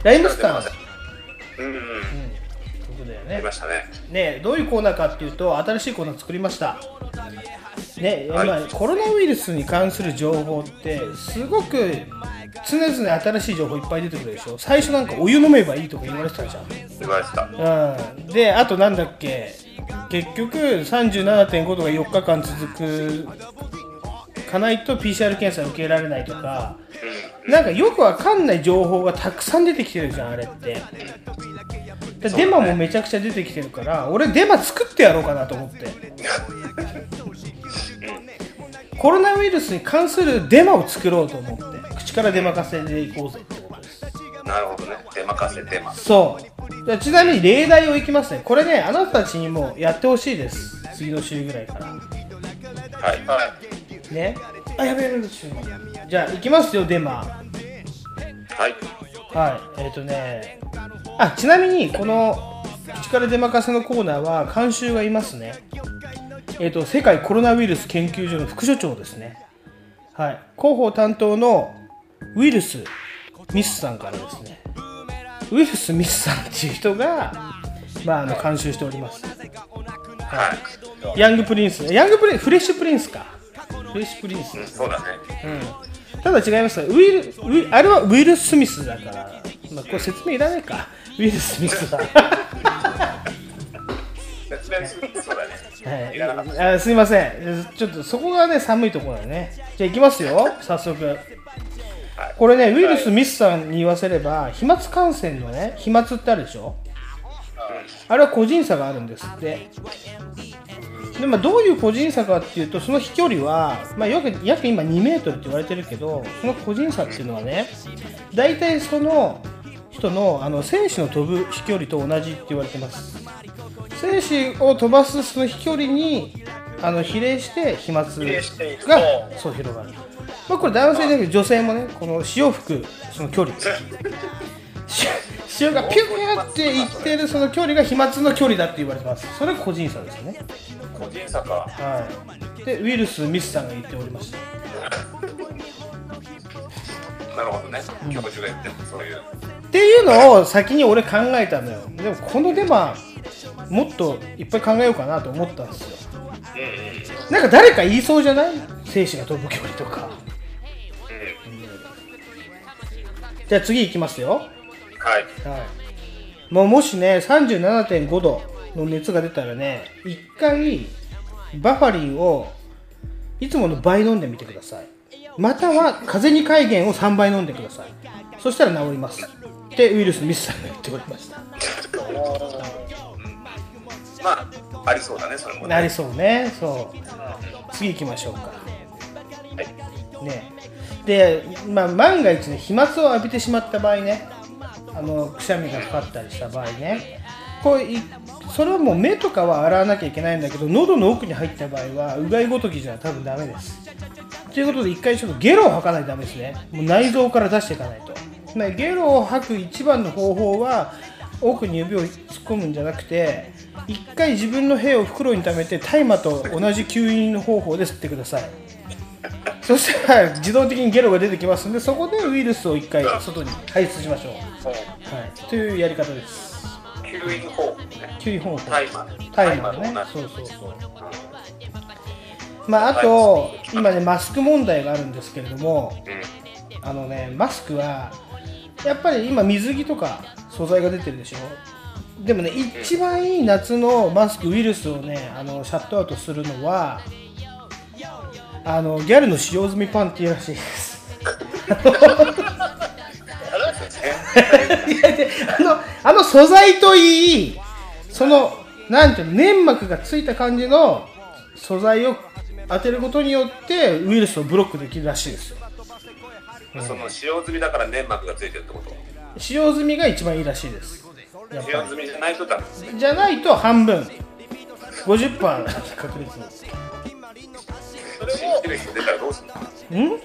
ライムスターうんうんとだよね出ま。したねねどういうコーナーかっていうと、新しいコーナー作りました。ね、今、コロナウイルスに関する情報って、すごく常々新しい情報いっぱい出てくるでしょ。最初なんかお湯飲めばいいとか言われてたじゃん。言われてたうん、であとなんだっけ結局37.5度が4日間続くかないと PCR 検査受けられないとかなんかよくわかんない情報がたくさん出てきてるじゃんあれってでデマもめちゃくちゃ出てきてるから俺デマ作ってやろうかなと思って。コロナウイルスに関するデマを作ろうと思って口から出まかせでいこうぜって。ことですなるほどね。出任せテーマ。そう。じゃあちなみに例題をいきますね。これねあなたたちにもやってほしいです。次の週ぐらいから。はい。はいね。あやべやべやべじゃあいきますよデマ。はいはい。えっ、ー、とねあちなみにこの口から出まかせのコーナーは監修がいますね。えっ、と世界コロナウイルス研究所の副所長ですね。はい。広報担当のウイルスミスさんからですね。ウイルスミスさんっていう人がまああの監修しております。はい。ヤングプリンスヤングプリンフレッシュプリンスか。フレッシュプリンスうんそうだね。うんただ違いますウィルウィあれはウィル・スミスだから、まあ、これ説明いらないか。ウィル・スミスだはい、あすいません。ちょっとそこがね寒いところだよね。じゃあいきますよ。早速。これねウィル・スミスさんに言わせれば飛沫感染のね飛沫ってあるでしょ？あれは個人差があるんですってでまあ、どういう個人差かっていうとその飛距離は、まあ、約約今2メートルって言われてるけどその個人差っていうのはね大体その人のあの選手の飛ぶ飛距離と同じって言われてます。選手を飛ばすその飛距離にあの比例して飛沫がそう広がる、まあ、これ男性だけど女性もねこの潮吹くその距離。し潮がピューっていってるその距離が飛沫の距離だって言われてます。それが個人差ですよね個人差かはい。でウィルス・ミスさんが言っておりました。なるほどね。教授が言ってもそういう。っていうのを先に俺考えたのよ。でもこのデマもっといっぱい考えようかなと思ったんですよ。なんか誰か言いそうじゃない？精子が飛ぶ距離とか、うん。じゃあ次いきますよ。はい。はい、もうもしね37.5度の熱が出たらね一回バファリンをいつもの倍飲んでみてください。または風邪に改元を3倍飲んでください。そしたら治ります。ってウイルスミスさんが言っておりました。まあありそうだねそれもね。なりそうね。そう。次行きましょうか。ね。で、まあ、万が一ね飛沫を浴びてしまった場合ねあのくしゃみがかかったりした場合ねこうそれはもう目とかは洗わなきゃいけないんだけど喉の奥に入った場合はうがいごときじゃ多分ダメです。ということで一回ちょっとゲロを吐かないとダメですね。もう内臓から出していかないと、ゲロを吐く一番の方法は奥に指を突っ込むんじゃなくて一回自分の屁を袋に溜めて大麻と同じ吸引の方法で吸ってください。そしたら自動的にゲロが出てきますんでそこでウイルスを一回外に排出しましょう、はい、というやり方です。吸引方法ね吸引方法タイマタイマーねそうそうそう。まああと今ねマスク問題があるんですけれどもあのねマスクはやっぱり今水着とか素材が出てるでしょ。でもね一番いい夏のマスクウイルスをねあのシャットアウトするのはあのギャルの使用済みパンティーらしいです いやであのあの素材といいそのなんていうの粘膜がついた感じの素材を当てることによってウイルスをブロックできるらしいですよ。その使用済みだから粘膜がついてるってこと？使用済みが一番いいらしいです。使用済みじゃないとダメりじゃないと半分。50%確率。信じる人出たらどうするの？ん？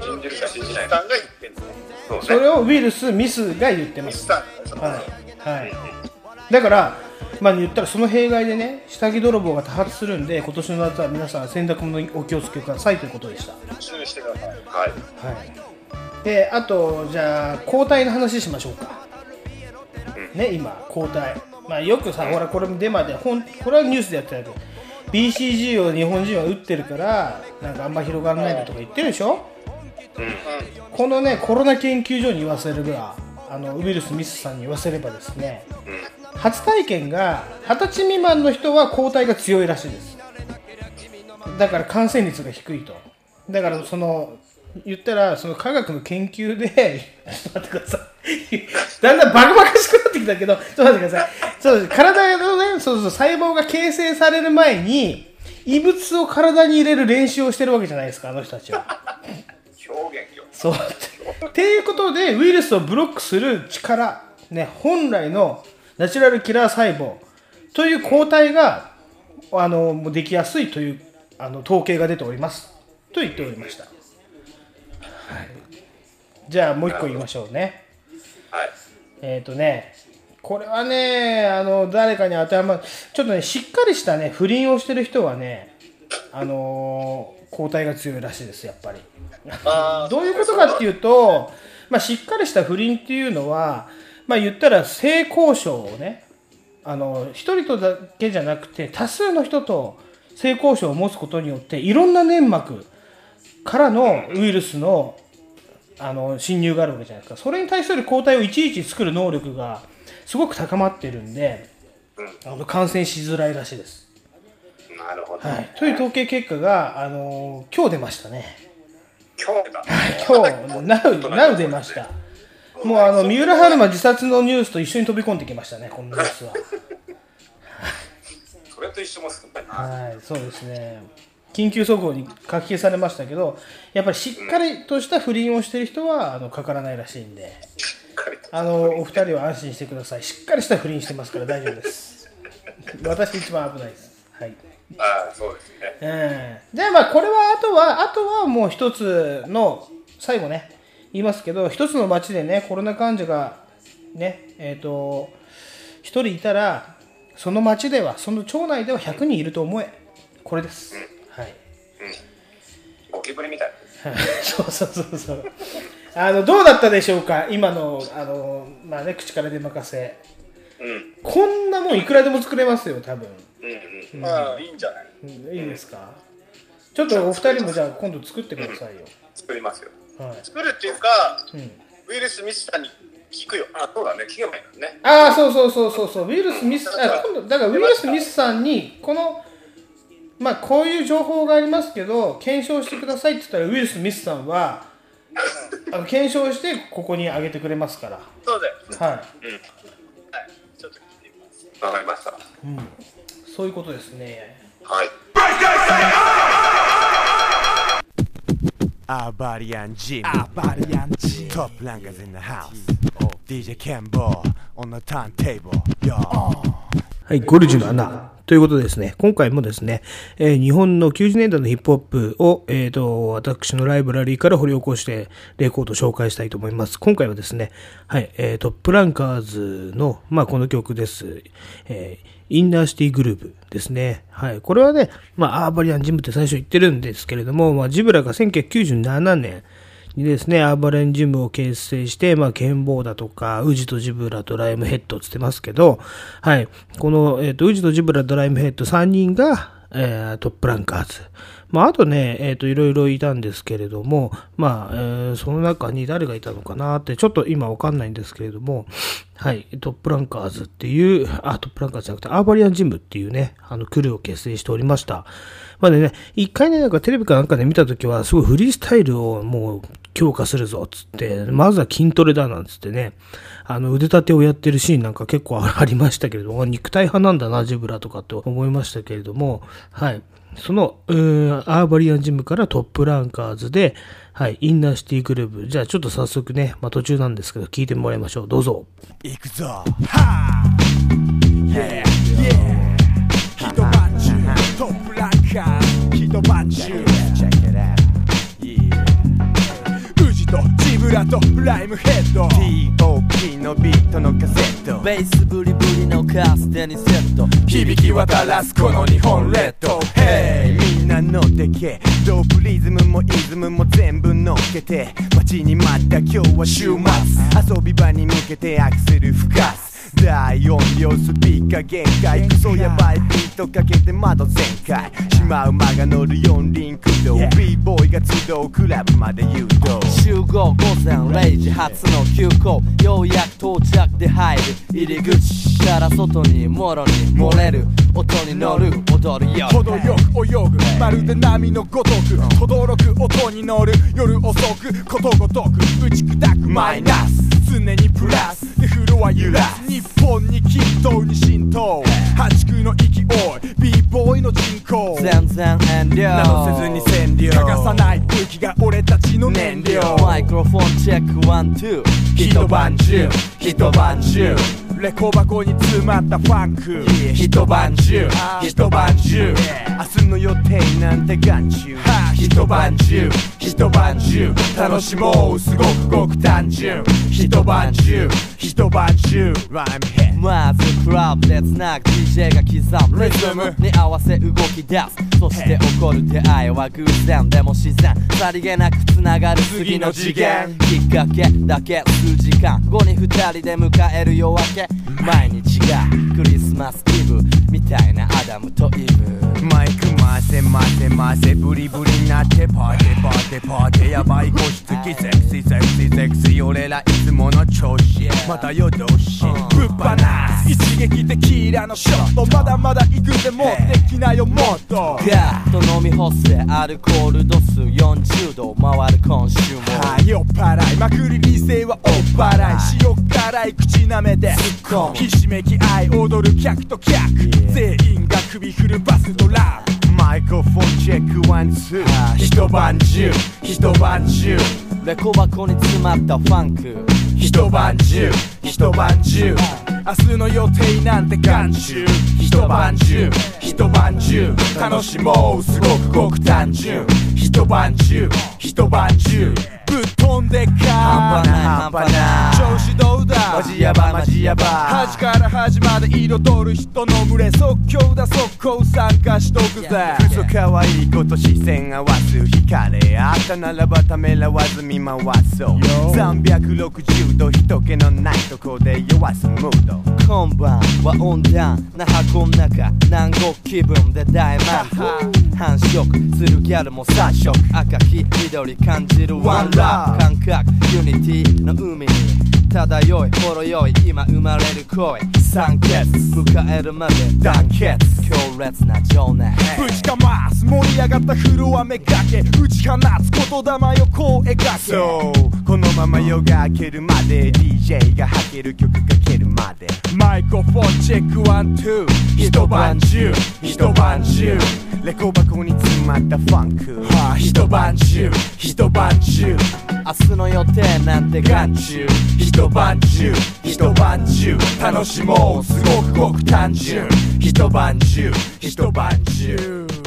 信じるか信じないかさんが言ってんのね。そうそれねをウイルスミスが言ってます。ミスさんはい、はい、だから、まあ、言ったらその弊害でね下着泥棒が多発するんで今年の夏は皆さん洗濯物にお気をつけくださいということでした、注意してください。はい。はい、であとじゃあ抗体の話しましょうか、ね今抗体まあよくさほらこれもデマでほんこれはニュースでやってたけど BCG を日本人は打ってるからなんかあんま広がらないんだとか言ってるでしょ、このねコロナ研究所に言わせればあのウイルスミスさんに言わせればですね、初体験が20歳未満の人は抗体が強いらしいです。だから感染率が低いと。だからその言ったらその科学の研究でちょっと待ってください。だんだんバカバカしくなってきたけどちょっと待ってください。そう体のねそうそう細胞が形成される前に異物を体に入れる練習をしてるわけじゃないですかあの人たちは。表現よそう。っていうことで、ウイルスをブロックする力、ね、本来のナチュラルキラー細胞という抗体が、あの、できやすいという、あの、統計が出ております。と言っておりました。はい。じゃあ、もう一個言いましょうね。はいえっ、とね、これはね、あの、誰かに当てはまる、ちょっとね、しっかりしたね、不倫をしてる人はね、あのー抗体が強いらしいです、やっぱり。どういうことかっていうと、まあ、しっかりした不倫っていうのは、まあ、言ったら性交渉をね、あの、一人とだけじゃなくて、多数の人と性交渉を持つことによって、いろんな粘膜からのウイルスのあの侵入があるわけじゃないですか。それに対する抗体をいちいち作る能力がすごく高まってるんで、あの感染しづらいらしいです。なるほど、はい、という統計結果が、あの今日出ましたね。今日だ今日、なう、なう出ました。もうあの、三浦春馬自殺のニュースと一緒に飛び込んできましたね、このニュースは。それと一緒もするはい、そうですね。緊急速報に書き消されましたけど、やっぱりしっかりとした不倫をしている人はあのかからないらしいんで、あのお二人は安心してください。しっかりした不倫してますから大丈夫です。私一番危ないです。はい。ああそうですね。ええ。でまあこれはあとはあとはもう一つの最後ね言いますけど一つの町でねコロナ患者がねえっ、と一人いたらその町ではその町内では100人いると思え。これです、はい。ゴキブリみたい。そうそうそうそう。あのどうだったでしょうか？今のあのまあね口から出まかせ。うん。こんなもんいくらでも作れますよ多分うんうん。まあいいんじゃない？うん。いいですか？ちょっとお二人もじゃあ今度作ってくださいよ、作りますよ。はい。作るっていうかうんウィル・スミスさんに聞くよ。あそうだね。聞けばいいね。ああそうそうそうそうそう。ウィル・スミスあ今度だからウィル・スミスさんにこのまあこういう情報がありますけど検証してくださいって言ったらウィル・スミスさんはあの検証してここに上げてくれますから。そうだよ。ははい。ちょっと聞いてみます。わかりました。いそういうことですね。はい。アーバリアンジムアーバリアンジムトップランカーズ in the house. DJ ケンボー on the turntable yo. はい、ゴルジュの穴。ということでですね、今回もですね、えー日本の90年代のヒップホップを、えっ、と、私のライブラリーから掘り起こして、レコードを紹介したいと思います。今回はですね、はい、えートップランカーズの、まあ、この曲です。えーインナーシティグループですね。はい。これはね、まあ、アーバリアンジムって最初言ってるんですけれども、まあ、ジブラが1997年、にですね、アーバリアンジムを結成して、まあ、ケンボーだとか、ウジとジブラドライムヘッドつってますけど、はい。この、えっ、と、ウジとジブラドライムヘッド3人が、えートップランカーズ。まあ、あとね、えっ、と、いろいろいたんですけれども、まあ、えーその中に誰がいたのかなって、ちょっと今わかんないんですけれども、はい、トップランカーズっていう、あ、トップランカーズじゃなくて、アーバリアンジムっていうね、あの、クルーを結成しておりました。まあね、一回ね、なんかテレビかなんかで見たときは、すごいフリースタイルをもう強化するぞ、つって、まずは筋トレだなんつってね、あの、腕立てをやってるシーンなんか結構ありましたけれども、肉体派なんだな、ジブラとかと思いましたけれども、はい。その、うーんアーバリアンジムからトップランカーズで、はい、インナーシティグルーブ。じゃあちょっと早速ね、まあ途中なんですけど、聞いてもらいましょう。どうぞ。行くぞはあ Yeah Yeah 一晩中トップランカー一晩中 Check it ラとライムヘッド。TOP のビートのカセット。ベースブリブリのカーステにセット。響き渡らすこの日本列島。Hey みんな乗ってけ。ドープリズムもイズムも全部乗っけて。待ちに待った今日は週末。遊び場に向けてアクセル吹かす大音量スピーカー限界。クソやばいビートかけて窓全開。シマウマが乗る四輪駆動。B ボーイが集うクラブまで誘導。集合午前0時初の急行。ようやく到着で入る入り口。から外にもろに漏れる。音に乗る。踊るよ。程よく泳ぐ。まるで波のごとく。轟く音に乗る。夜遅く。ことごとく。打ち砕く。マイナス常にプラス。でフロア揺らす。日本に均等に浸透。破竹の勢い。B ボーイの人口。全然遠慮。などせずに占領。欠かさない武器が俺たちの燃料。マイクロフォンチェックワンツー。一晩中。一晩中レコ箱に詰まったファンク。一晩中。一晩中。明日の予定なんて眼中。一晩中。一晩中。楽しもう。すごくごく単純。一晩中一晩中ライムヘッまずクラブで繋ぐ DJ が刻む。リズムに合わせ動き出す。そして起こる出会いは偶然。でも自然。さりげなく繋がる次の次元。きっかけだけ数時間。後に二人で迎える夜明け。毎日がクリスマスイブみたいなアダムとイブ。マイク回せ回せ回せブリブリになってパーテーパーテーパーテー。やばい個室きセクシーセクシーセクシー俺らいつもの調子また夜通し。ぶっ放す。一撃テキーラのショット。まだまだ行くぜ持ってきなよもっと。ガーッと飲み干せ。アルコール度数40度。回る今週もはい酔っ払い。まくり理性はおっ払い。塩辛い口なめでひしめき合い踊る客と客。全員が首振ェックワンツー。一晩中。一晩中。レコ箱に詰まったファンク一晩中。一晩中。明日の予定なんて眼中一晩中。一晩中。楽しもう。すごくごく単純。一晩中。一晩中。ぶっ飛んでか。半端ない半端な。い調子どうだ？マジヤバマジヤバ端から端まで彩る人の群れ即興だ即興参加しとくぜ。クソ可愛いこと視線合わす惹かれ合ったならばためらわず見回そう。360度人気のないとこで弱すムード。今晩は温暖な箱の中南国気分で大満足。繁殖するギャルも殺食。赤黄緑感じるワンラブ感覚ユニティの海に漂いほろ酔い今生まれる恋酸欠。迎えるまで団結強烈な情熱ぶちかます。盛り上がったフロアめがけ。打ち放つ言霊よ弧を描け。そうこのまま夜が明けるまで DJ が吐ける曲かけるまで。 Microphone check one two。一晩中。一晩中。レコ箱に詰まったファンク、はあ、一晩中。一晩中明日の予定なんて眼中一晩中一晩中楽しもう。すごくごく単純。一晩中一晩中一晩中。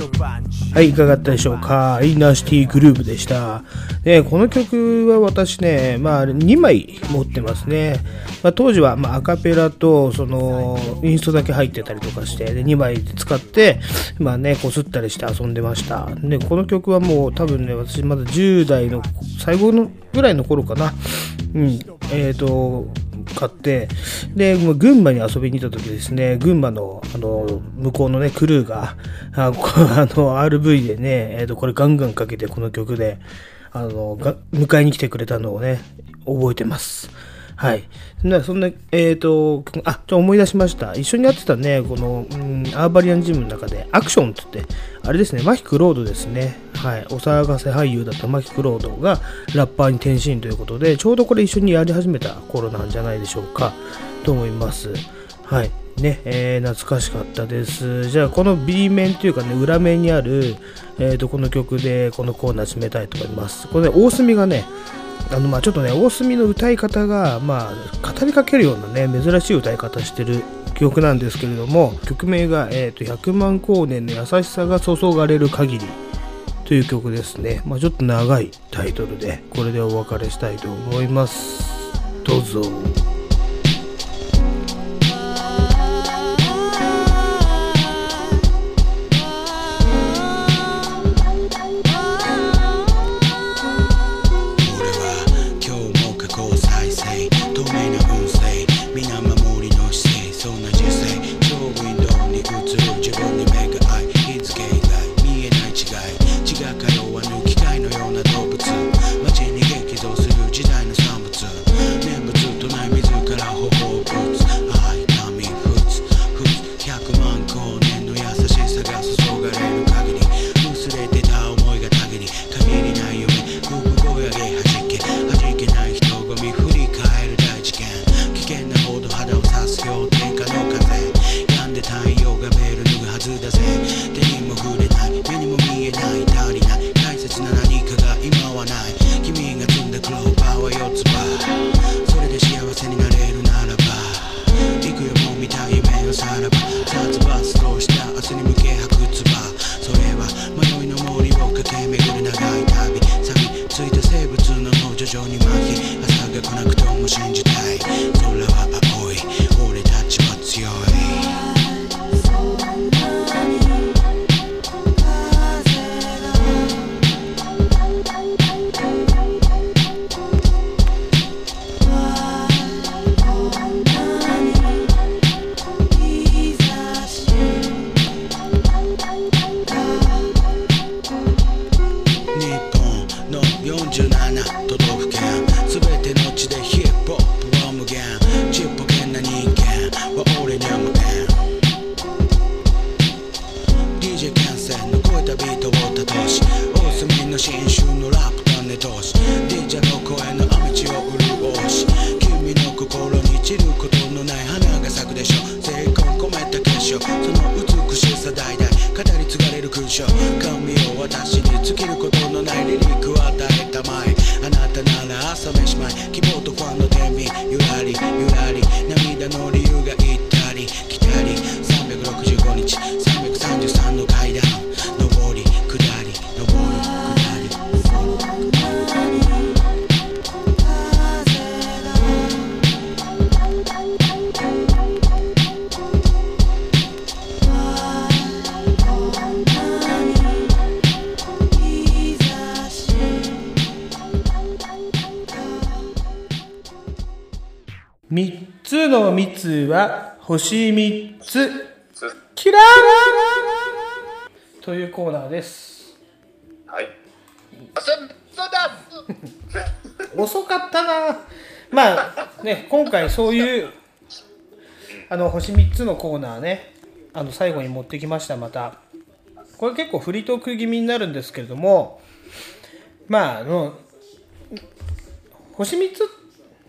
はい、いかがだったでしょうか。インナーシティグルーブでした。ね、この曲は私ね、まあ、2枚持ってますね。まあ、当時は、まあ、アカペラと、その、インストだけ入ってたりとかして、で、2枚使って、まあね、こすったりして遊んでました。で、この曲はもう多分ね、私まだ10代の最後のぐらいの頃かな。うん。えっ、と、買って、で、もう群馬に遊びに行った時ですね、群馬の、あの、向こうのね、クルーが、あ あの、RV でね、えっ、と、これガンガンかけて、この曲で、あの、が迎えに来てくれたのをね、覚えてます。はい。そんな、そんな、えっ、と、あ、ちょ、思い出しました。一緒にやってたね、この、うん、アーバリアンジムの中で、アクションって言って、あれですね、マヒクロードですね。はい。お騒がせ俳優だったマヒクロードが、ラッパーに転身ということで、ちょうどこれ一緒にやり始めた頃なんじゃないでしょうか、と思います。はい。ね、えー、懐かしかったです。じゃあ、この B 面というかね、裏面にある、えっ、と、この曲で、このコーナー締めたいと思います。これね、大隅がね、あの、まあちょっとね、大隅の歌い方が、まあ語りかけるようなね、珍しい歌い方してる曲なんですけれども、曲名が、えっ、と、100万光年の優しさが注がれる限りという曲ですね。まあちょっと長いタイトルで、これでお別れしたいと思います。どうぞ。は星3つ。つキラーというコーナーです。はい。遅かったな。まあね今回そういうあの星3つのコーナーねあの最後に持ってきましたまた。これ結構フリートーク気味になるんですけれどもまああの星3つ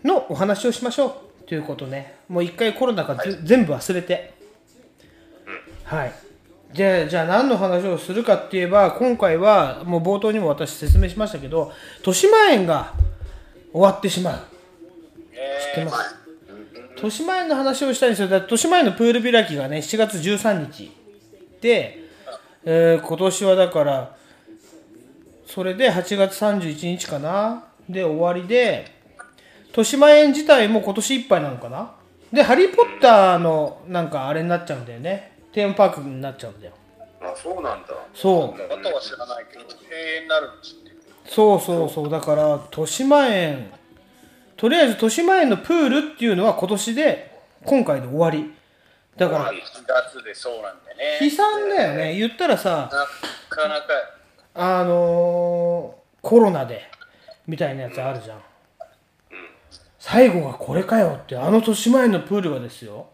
のお話をしましょう。ということねもう一回コロナがぜ全部忘れて。はい。じゃあじゃあ何の話をするかって言えば今回はもう冒頭にも私説明しましたけど豊島園が終わってしまう。知ってます？豊島園の話をしたいんですよ。だ豊島園のプール開きがね7月13日。で、えー今年はだからそれで8月31日かな。で終わりで豊島園自体も今年いっぱいなのかなでハリー・ポッターのなんかあれになっちゃうんだよね。テーマパークになっちゃうんだよ。あそうなんだ。そう。ことは知らないけど永遠になるんですってそうそうそう。だから豊島園とりあえず豊島園のプールっていうのは今年で今回で終わり。だから1月でそうなんでね。悲惨だよね。言ったらさなかなか。あのーコロナでみたいなやつあるじゃん最後がこれかよってあの豊島園のプールがですよ。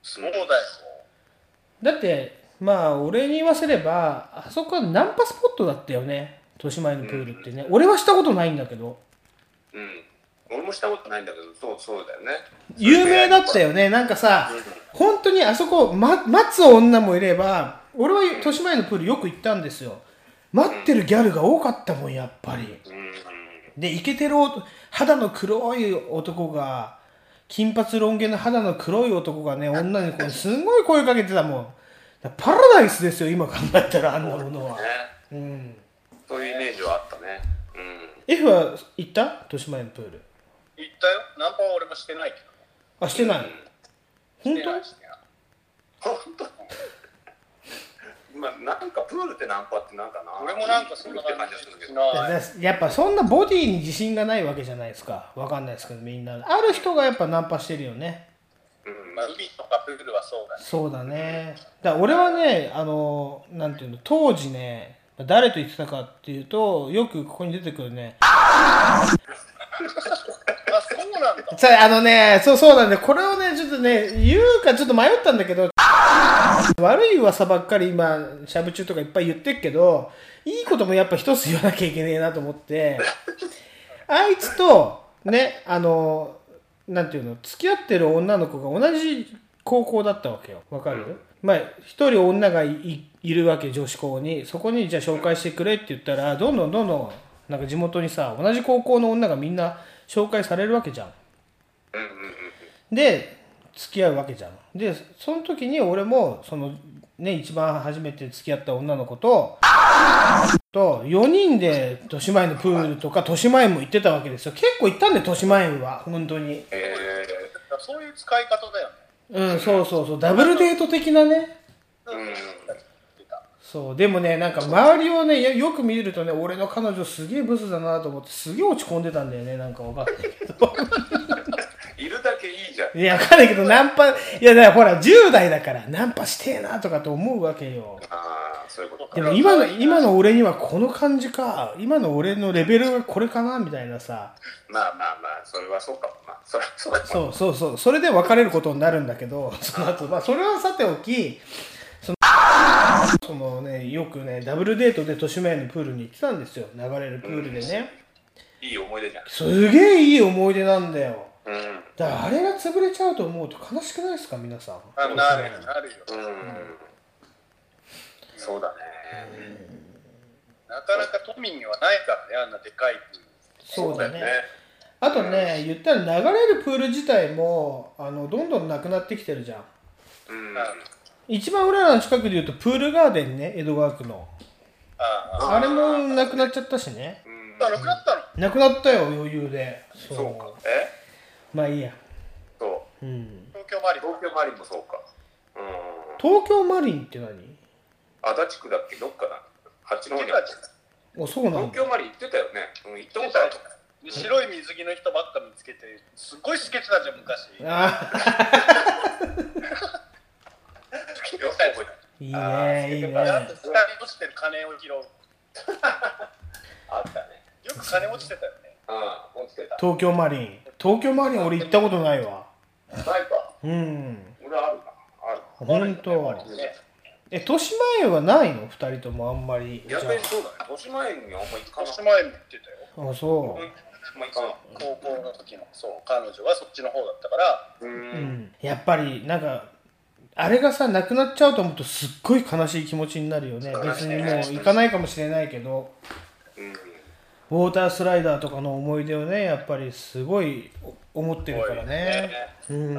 そうだよ。だってまあ俺に言わせればあそこはナンパスポットだったよね。豊島園のプールってね。俺はしたことないんだけど。うん。俺もしたことないんだけどそうそうだよね。有名だったよね。なんかさ本当にあそこ、ま、待つ女もいれば俺は豊島園のプールよく行ったんですよ。待ってるギャルが多かったもんやっぱり。でイケてる男肌の黒い男が金髪ロン毛の肌の黒い男がね女にこうすんごい声かけてたもん。パラダイスですよ今考えたらあんなものは。ね。うん。そういうイメージはあったね。うん。F は行った？豊島園のプール。行ったよ。ナンパは俺もしてないけど。あしてない。本してないしてない。本当？まあなんかプールってナンパってなんかな？俺もなんかそんなって感じがするけど。やっぱそんなボディに自信がないわけじゃないですかわかんないですけどみんな。ある人がやっぱナンパしてるよね。うんまあ、海とかプールはそうだね。そうだねだから俺はねあのなんていうの当時ね誰と言ってたかっていうとよくここに出てくるね。あそうなんだ。さあのねそうそうなんでこれをねちょっとね言うかちょっと迷ったんだけど 悪い噂ばっかり今しゃぶ中とかいっぱい言ってっけどいいこともやっぱ一つ言わなきゃいけねえなと思ってあいつとねあのなんていうの付き合ってる女の子が同じ高校だったわけよ。わかる、まあ一人女がいいるわけ女子校に。そこにじゃあ紹介してくれって言ったらどんどんどんどんなんか地元にさ同じ高校の女がみんな紹介されるわけじゃん。で付き合うわけじゃんでその時に俺もそのね一番初めて付き合った女の子とと4人で豊島園のプールとか豊島園も行ってたわけですよ。結構行ったんで豊島園は。本当に。えそういう使い方だよね。うんそうそうそう。ダブルデート的なね。ーうんそうでもねなんか周りをねよよく見るとね俺の彼女すげえブスだなと思ってすげえ落ち込んでたんだよねなんかわかんないけど。いるだけいいじゃん。いやわかんないけどナンパいやだからほら10代だからナンパしてえなとかと思うわけよ。ああそういうことか。でも今の今の俺にはこの感じか今の俺のレベルがこれかなみたいなさ。まあまあまあそれはそうかも。なそれはそうかも。そうそうそう。それで別れることになるんだけどその後。まあそれはさておきそのねよくねダブルデートで豊島園のプールに行ってたんですよ。流れるプールでね。いい思い出じゃん。すげえいい思い出なんだよ。うん。だからあれが潰れちゃうと思うと悲しくないですか皆さん。あなるなるよ。うん。そうだね。なかなか都民にはないからねあんなでかいプール。そうだね。ね。あとね言ったら流れるプール自体もあのどんどんなくなってきてるじゃん。うん一番俺らの近くで言うとプールガーデンね江戸川区の。あああれもなくなっちゃったしね。うん。あなくなったの？なくなったよ余裕で。そう。そうか。え？まあいいや。そう。うん。東京マリン。東京マリンもそうか。うん。東京マリンって何？足立区だっけ？どっかな八戸に違う違うあるあそうなんだ。東京マリン行ってたよね。うん行ったことあるで白い水着の人ばっか見つけてすっごいしけてたじゃん昔。あよ く覚えてるいいね。いいねあと下に落ちてる金を拾うあったねよく金落ちてたよねうん落ちてた東京マリン東京マリン俺行ったことないわないか。うん俺あるか。ある本当ねえ豊島園はないの二人ともあんまり逆にそうだね豊島園にあんま行か。な年前に言ってたよああそあんま行か。な高校の時のそう彼女はそっちの方だったか。らうん、やっぱりなんかあれがさなくなっちゃうと思うとすっごい悲しい気持ちになるよね。別にもう行かないかもしれないけど。うんウォータースライダーとかの思い出をねやっぱりすごい思ってるからね。うん。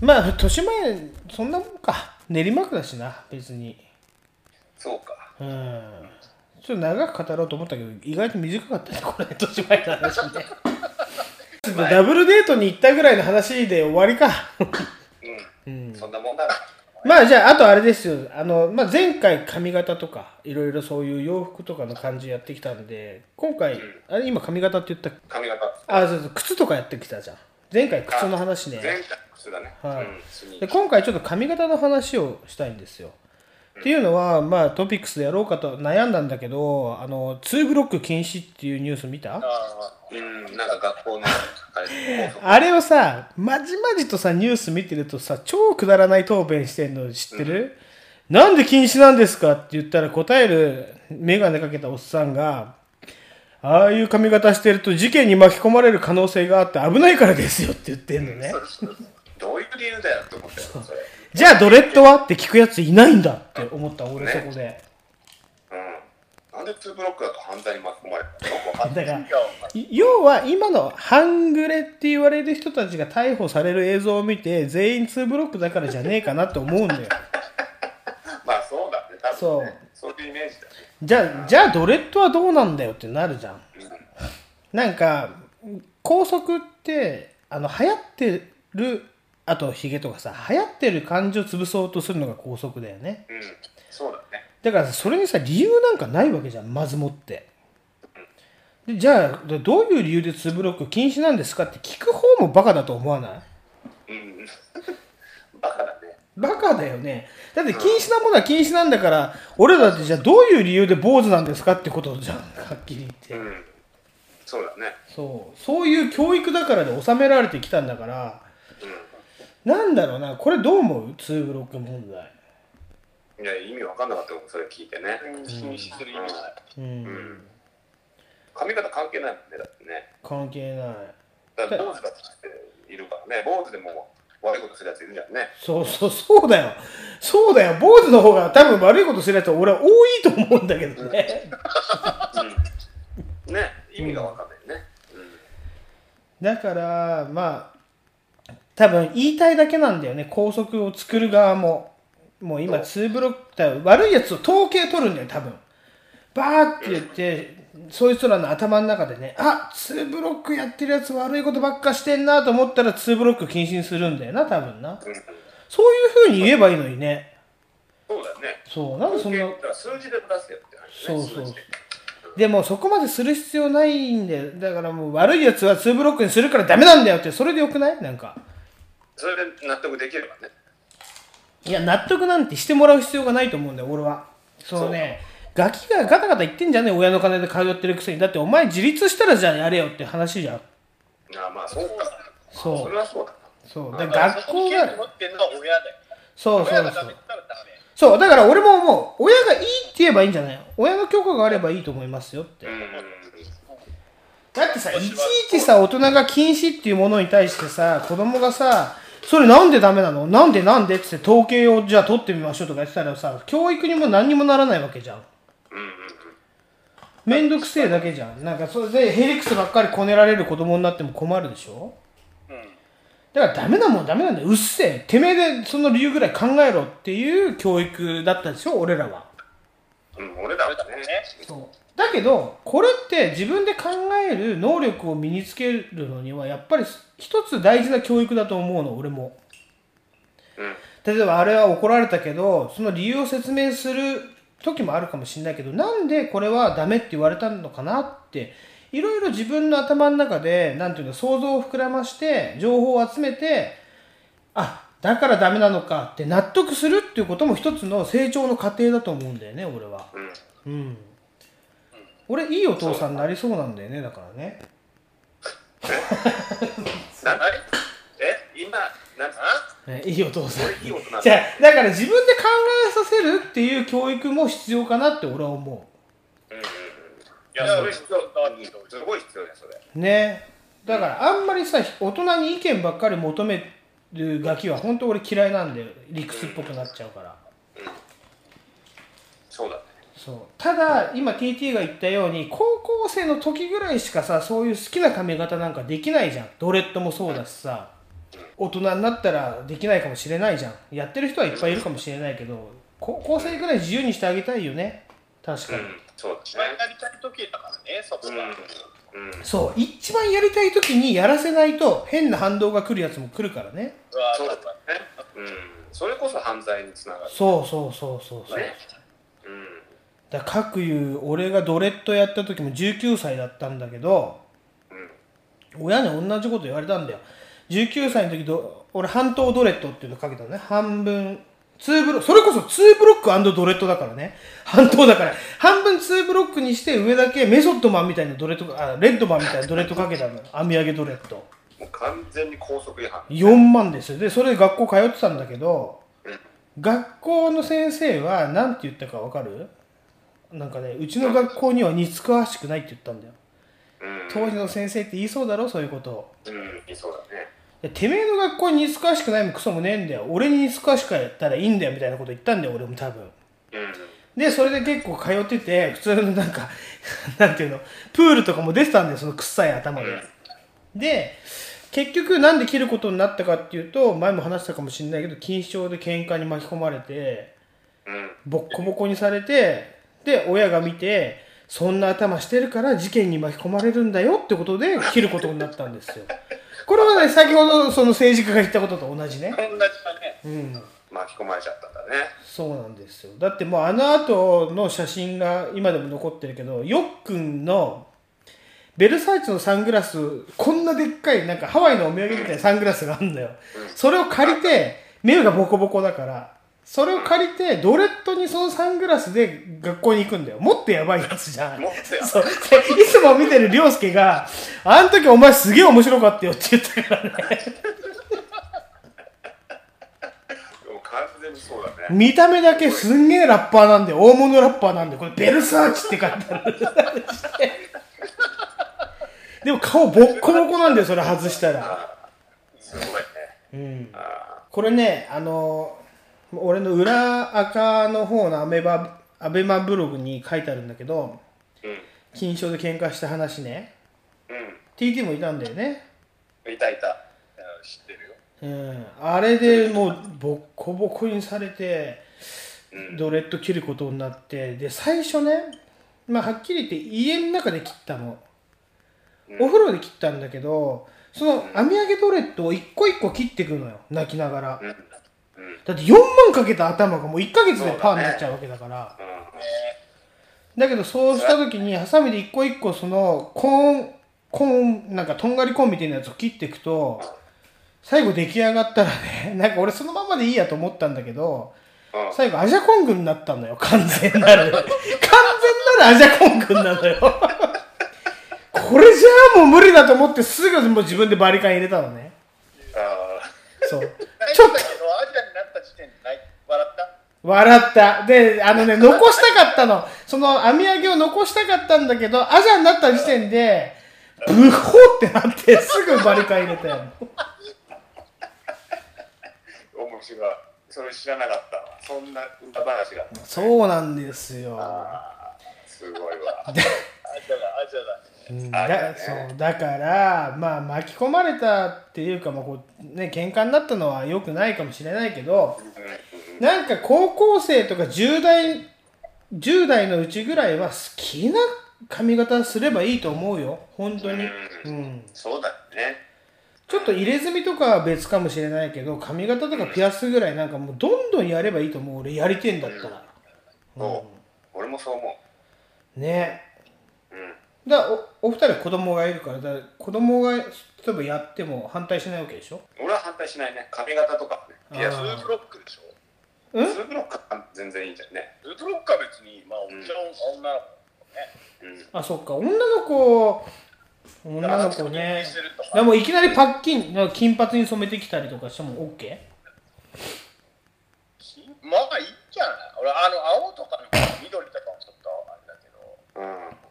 まあ豊島園そんなもんか。練馬区だしな別に。そうか。うん。ちょっと長く語ろうと思ったけど意外と短かったねこれ。豊島園の話ね。ダブルデートに行ったぐらいの話で終わりかうん。そんなもんだな。まあじゃああとあれですよ。あの、まあ、前回髪型とかいろいろそういう洋服とかの感じやってきたんで今回、あれ今髪型って言った髪型。あそうそう靴とかやってきたじゃん。前回靴の話ね。前回靴だね。はい。うんで今回ちょっと髪型の話をしたいんですよ。っていうのは、まあ、トピックスでやろうかと悩んだんだけど、あの、2ブロック禁止っていうニュース見た？あうんなんか学校のあれをさ、まじまじとさ、ニュース見てるとさ、超くだらない答弁してんの知ってる、なんで禁止なんですかって言ったら答えるメガネかけたおっさんが、ああいう髪型してると事件に巻き込まれる可能性があって危ないからですよって言ってんのね。どういう理由だよって思ったよそれじゃあドレッドは？って聞くやついないんだって思った俺そこで。うん。なんで2ブロックだと犯罪に巻き込まれたのよくわかんないだから要は今の半グレって言われる人たちが逮捕される映像を見て全員2ブロックだからじゃねえかなって思うんだよ。まあそうだね多分ね。そう。いうイメージだね。じゃあじゃあドレッドはどうなんだよってなるじゃん。なんか高速ってあの流行ってるあとヒゲとかさ流行ってる感じを潰そうとするのが高速だよね。うんそうだね。だからさそれにさ理由なんかないわけじゃんまずもって。でじゃあどういう理由で2ブロック禁止なんですかって聞く方もバカだと思わない？うん。バカだね。バカだよね。だって禁止なものは禁止なんだから俺らだってじゃあどういう理由で坊主なんですかってことじゃん はっきり言って、うん。そうだね。そう。そういう教育だからで収められてきたんだから、なんだろうなこれどう思う？2ブロック問題。いや意味わかんなかったよそれ聞いてね。禁止する意味ない。うん、髪型関係ないもんねだってね。関係ない。だから坊主だっているからね。坊主でも悪いことするやついるじゃんね。そうそうそうだよ。そうだよ。坊主の方が多分悪いことするやつは俺は多いと思うんだけどね。ね。意味がわかんないね。だからまあ多分言いたいだけなんだよね。高速を作る側も。もう今2ブロックだ悪いやつを統計取るんだよ多分。バーって言ってそいつらの頭の中でねあ2ブロックやってるやつ悪いことばっかしてんなと思ったら2ブロック禁止にするんだよな多分な。そういう風に言えばいいのにね。そうだよね。そうなんでそんな数字で出せよって話ねそうそう。で。もそこまでする必要ないんだよ。だからもう悪いやつは2ブロックにするからダメなんだよってそれでよくない？なんかそれで納得できればね。いや、納得なんてしてもらう必要がないと思うんだよ、俺は。そのね、ガキがガタガタ言ってんじゃねえ、親の金で通ってるくせに。だってお前自立したらじゃあやれよって話じゃん。ああまあそうか。そう。それはそうだそう。だ学校が、そうそうそう。そう、だから俺も思う、親がいいって言えばいいんじゃない親の許可があればいいと思いますよって。だってさ、いちいちさ、大人が禁止っていうものに対してさ、子供がさ、それなんでダメなの？なんでなんで？ってって統計をじゃあ取ってみましょうとか言ってたらさ、教育にも何にもならないわけじゃん。めんどくせえだけじゃん。なんかそれでヘリクスばっかりこねられる子供になっても困るでしょ？だからダメなもんダメなんだよ。うっせえ。てめえでその理由ぐらい考えろっていう教育だったでしょ俺らは。うん俺らはねだけど、これって自分で考える能力を身につけるのには、やっぱり一つ大事な教育だと思うの、俺も。例えば、あれは怒られたけど、その理由を説明する時もあるかもしれないけど、なんでこれはダメって言われたのかなっていろいろ自分の頭の中でなんていうの想像を膨らまして情報を集めてあだからダメなのかって納得するっていうことも一つの成長の過程だと思うんだよね俺は。うん。うん俺いいお父さんになりそうなんだよねだからね。え今なんいいお父さんいい大人じゃだから自分で考えさせるっていう教育も必要かなって俺は思ううんうんいやそれ必要うんすごい必要だよそれうねだからあんまりさ大人に意見ばっかり求めるガキは本当俺嫌いなんだよ理屈っぽくなっちゃうからそうだねそう。ただ今 TT が言ったように高校生の時ぐらいしかさそういう好きな髪型なんかできないじゃん。ドレッドもそうだしさ。大人になったらできないかもしれないじゃん。やってる人はいっぱいいるかもしれないけど高校生ぐらい自由にしてあげたいよね。確かに、そう一番やりたい時だからね、そこが。うんうん。そう。一番やりたい時にやらせないと変な反動が来るやつも来るからね。そうだね。うん。それこそ犯罪につながる。そうそうそうそうそう。ねうんだ各言う俺がドレッドやった時も19歳だったんだけど、親に同じこと言われたんだよ。19歳の時ど俺半島ドレッドっていうのかけたのね。半分2ブロックそれこそ2ブロックドレッドだからね。半島だから。半分2ブロックにして上だけメソッドマンみたいなドレッドあレッドマンみたいなドレッドかけたの。編み上げドレッド。もう完全に校則違反。4万ですよ。でそれで学校通ってたんだけど、学校の先生は何て言ったか分かる？なんかねうちの学校には似つかわしくないって言ったんだよ。当時の先生って言いそうだろ？そういうことを。うん言いそうだね。でてめえの学校に似つかわしくないもクソもねえんだよ。俺に似つかわしくやったらいいんだよみたいなこと言ったんだよ俺も多分。でそれで結構通ってて普通のなんか なんていうの？プールとかも出てたんだよその臭い頭で、で結局なんで切ることになったかっていうと前も話したかもしれないけど錦糸町で喧嘩に巻き込まれてボッコボコにされてで親が見てそんな頭してるから事件に巻き込まれるんだよってことで切ることになったんですよ。これはね先ほどその政治家が言ったことと同じね。同じだね。うん。巻き込まれちゃったんだね。そうなんですよ。だってもうあの後の写真が今でも残ってるけどよっくんのベルサイチのサングラスこんなでっかいなんかハワイのお土産みたいなサングラスがあるんだよ。それを借りて目がボコボコだからそれを借りてドレッドにそのサングラスで学校に行くんだよ。もっとやばいやつじゃん。そう。でいつも見てる涼介が「あの時お前すげえ面白かったよ」って言ったからね。完全にそうだね。見た目だけすんげえラッパーなんで大物ラッパーなんでこれベルサーチって書いてある。でも顔ボッコボコなんだよそれ外したら。すごいね。うん。これねあの俺の裏赤の方のアメバアベマブログに書いてあるんだけど金賞で喧嘩した話ね。うん。TT もいたんだよね。いたいた。知ってるよ。うん、あれでもうボッコボコにされてドレッド切ることになってで最初ね、まあ、はっきり言って家の中で切ったの。お風呂で切ったんだけどその網上げドレッドを一個一個切っていくのよ。泣きながらだって4万かけた頭がもう1ヶ月でパーになっちゃうわけだから。だけどそうした時にハサミで一個一個そのコーンコーンなんかとんがりコーンみたいなやつを切っていくと最後出来上がったらね なんか俺そのままでいいやと思ったんだけど最後アジャコングになったのよ完全なる。完全なるアジャコングなのよ。これじゃあもう無理だと思ってすぐもう自分でバリカン入れたのね。そう。ちょっと。アジアになった時点で泣い笑った？笑った。で、あのね、残したかったの。その網上げを残したかったんだけど、アジャになった時点で、ブホってなって、すぐバリカン入れたよ。面白いそれ知らなかったわそんな歌話がそうなんですよ。すごいわアジアだ、アジうん。だだそうだから、まあ、巻き込まれたっていうか、まあこうね、喧嘩になったのは良くないかもしれないけど、なんか高校生とか10代 ,10 代のうちぐらいは好きな髪型すればいいと思うよ、本当に。うん。そうだよね。ちょっと入れ墨とかは別かもしれないけど髪型とかピアスぐらいなんかもうどんどんやればいいと思う。俺やりてんだったら、そう。俺もそう思ね。ううんだおお二人は子供がいるからだ子供が例えばやっても反対しないわけでしょ？俺は反対しないね。髪型とかね。いや、ツーブロックでしょ。うん？ツーブロックは全然いいじゃんね。ツーブロックは別に、まあ、もちろん女の子ね。あそっか。女の子女の子ね。でもいきなりパッキン金髪に染めてきたりとかしても OK? まあいいんじゃない？俺、あの、青とかの緑とか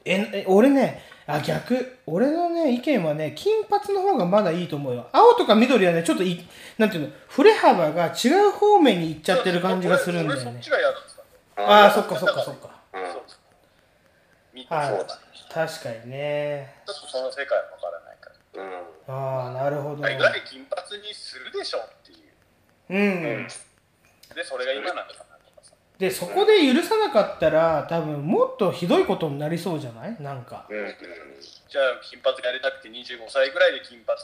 ええ俺ねあ逆俺のね意見はね金髪の方がまだいいと思うよ青とか緑はねちょっといなんていうの振れ幅が違う方面に行っちゃってる感じがするんだよね。ああそっかそっかそっかはいそうだ。確かにねちょっとその世界わからないから。うん。ああなるほど大概金髪にするでしょっていう。うんで、それが今なのかなとかさ。でそこで許さなかったら多分もっとひどいことになりそうじゃない？なんか。じゃあ、金髪やりたくて25歳ぐらいで金髪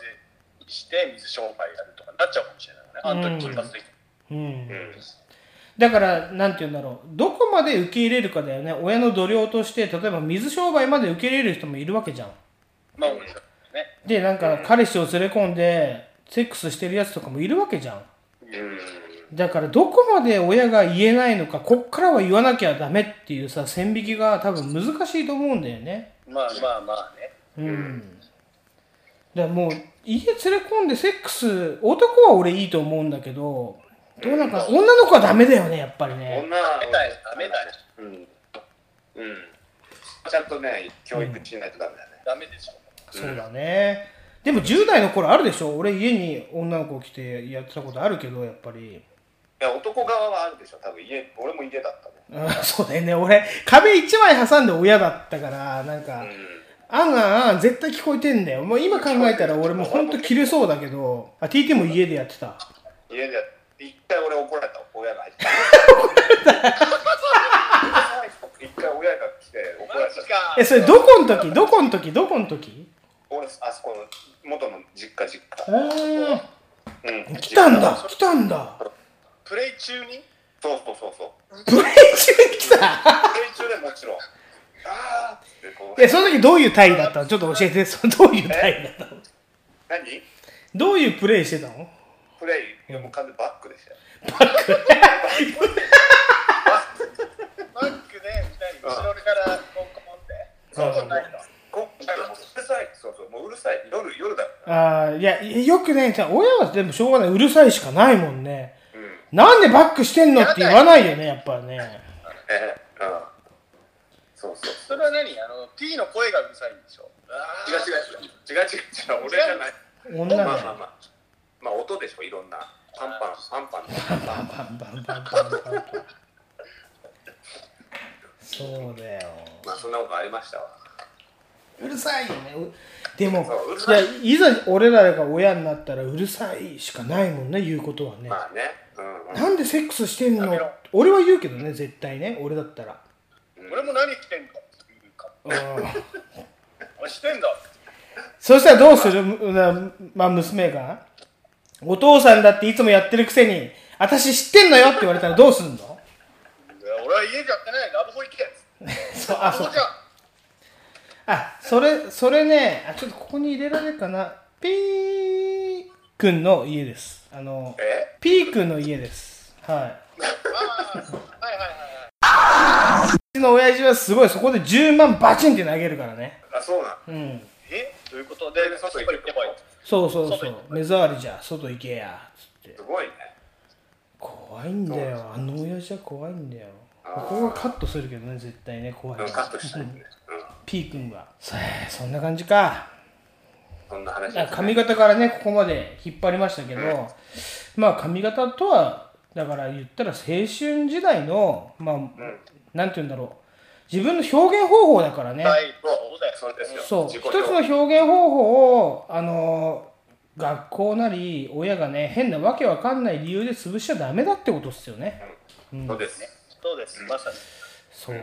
して水商売やるとかなっちゃうかもしれないよね。あん時金髪できうん。だからなんて言うんだろう。どこまで受け入れるかだよね。親の度量として例えば水商売まで受け入れる人もいるわけじゃん。まあ、俺ね。でなんか彼氏を連れ込んでセックスしてるやつとかもいるわけじゃんだからどこまで親が言えないのかこっからは言わなきゃダメっていうさ線引きが多分難しいと思うんだよねまあまあまあね。うんだからもう家連れ込んでセックス男は俺いいと思うんだけどどうなんか女の子はダメだよねやっぱりね女はダメだよ、ダメだよ。うん。うん。ちゃんとね、教育しないとダメだね。ダメでしょ。そうだねでも10代の頃あるでしょ？俺家に女の子来てやってたことあるけどやっぱりいや、男側はあるでしょ。多分家、俺も家だったも そうだよね。俺壁一枚挟んで親だったからなんか、あん。あんあん絶対聞こえてんだよ。もう今考えたら俺もうほんと切れそうだけどあ TT も家でやってた。家でや一回俺怒られた親が入って。一回親が来て怒られた。えそれどこの時？どこの時？どこの時？俺あそこの元の実家実家。あうん。来たんだ来たんだプレイ中に？そうそうそうそう。プレイ中に来た？プレイ中でもちろん。あーってこう。えその時どういう体位だったの？ちょっと教えて。そのどういう体位だったの？何？どういうプレイしてたの？プレイ。いやもう完全にバックでしたよ。バック？で二人後ろからコンコンって。そうそうないのこう。だからもううるさい。そうそう。もううるさい。夜夜だああいやよくねじゃあ親はでもしょうがない。うるさいしかないもんね、なんでバックしてんのって言わないよね、やっぱね。うん。そうそう。それは何？あの、T の声がうるさいんでしょ？違う違う違う。違う違う違う。俺じゃない。女まあまあまあ。まあ音でしょ、いろんな。パンパン、パンパン、パンパン。パンパン、パンパン、パンパン。そうだよ。まあそんなことありましたわ。うるさいよね。でもいさいやいざ俺らが親になったらうるさいしかないもんね言うことはね、まあね。うんうん。なんでセックスしてんの？俺は言うけどね絶対ね。俺だったら。俺も何着てんの？って言うかうんお前してんだ。そしたらどうする？まあ娘が。お父さんだっていつもやってるくせに私知ってんのよって言われたらどうすんの？俺は家じゃやってない。ラブホ行け。そうあそう。じゃあそれそれねあちょっとここに入れられるかな。ピーくんの家です。あのえ？ピーくんの家です。はい。はいはいはいうちの親父はすごいそこで10万バチンって投げるからね。あそうなん？うん。え？ということで？外行けばいい。そうそうそう。目障りじゃ外行けや。つって。すごいね。怖いんだよ。あの親父は怖いんだよ。ここはカットするけどね絶対ね怖い。うんカットしたいー君は。さあそんな感じか。そんな話髪型からねここまで引っ張りましたけど、まあ髪型とはだから言ったら青春時代のまあ、なんて言うんだろう。自分の表現方法だからね、はいそうだよそうですよ。そう。一つの表現方法をあの学校なり親がね変なわけわかんない理由で潰しちゃダメだってことですよね、うん。そうですそうですまさに。そう。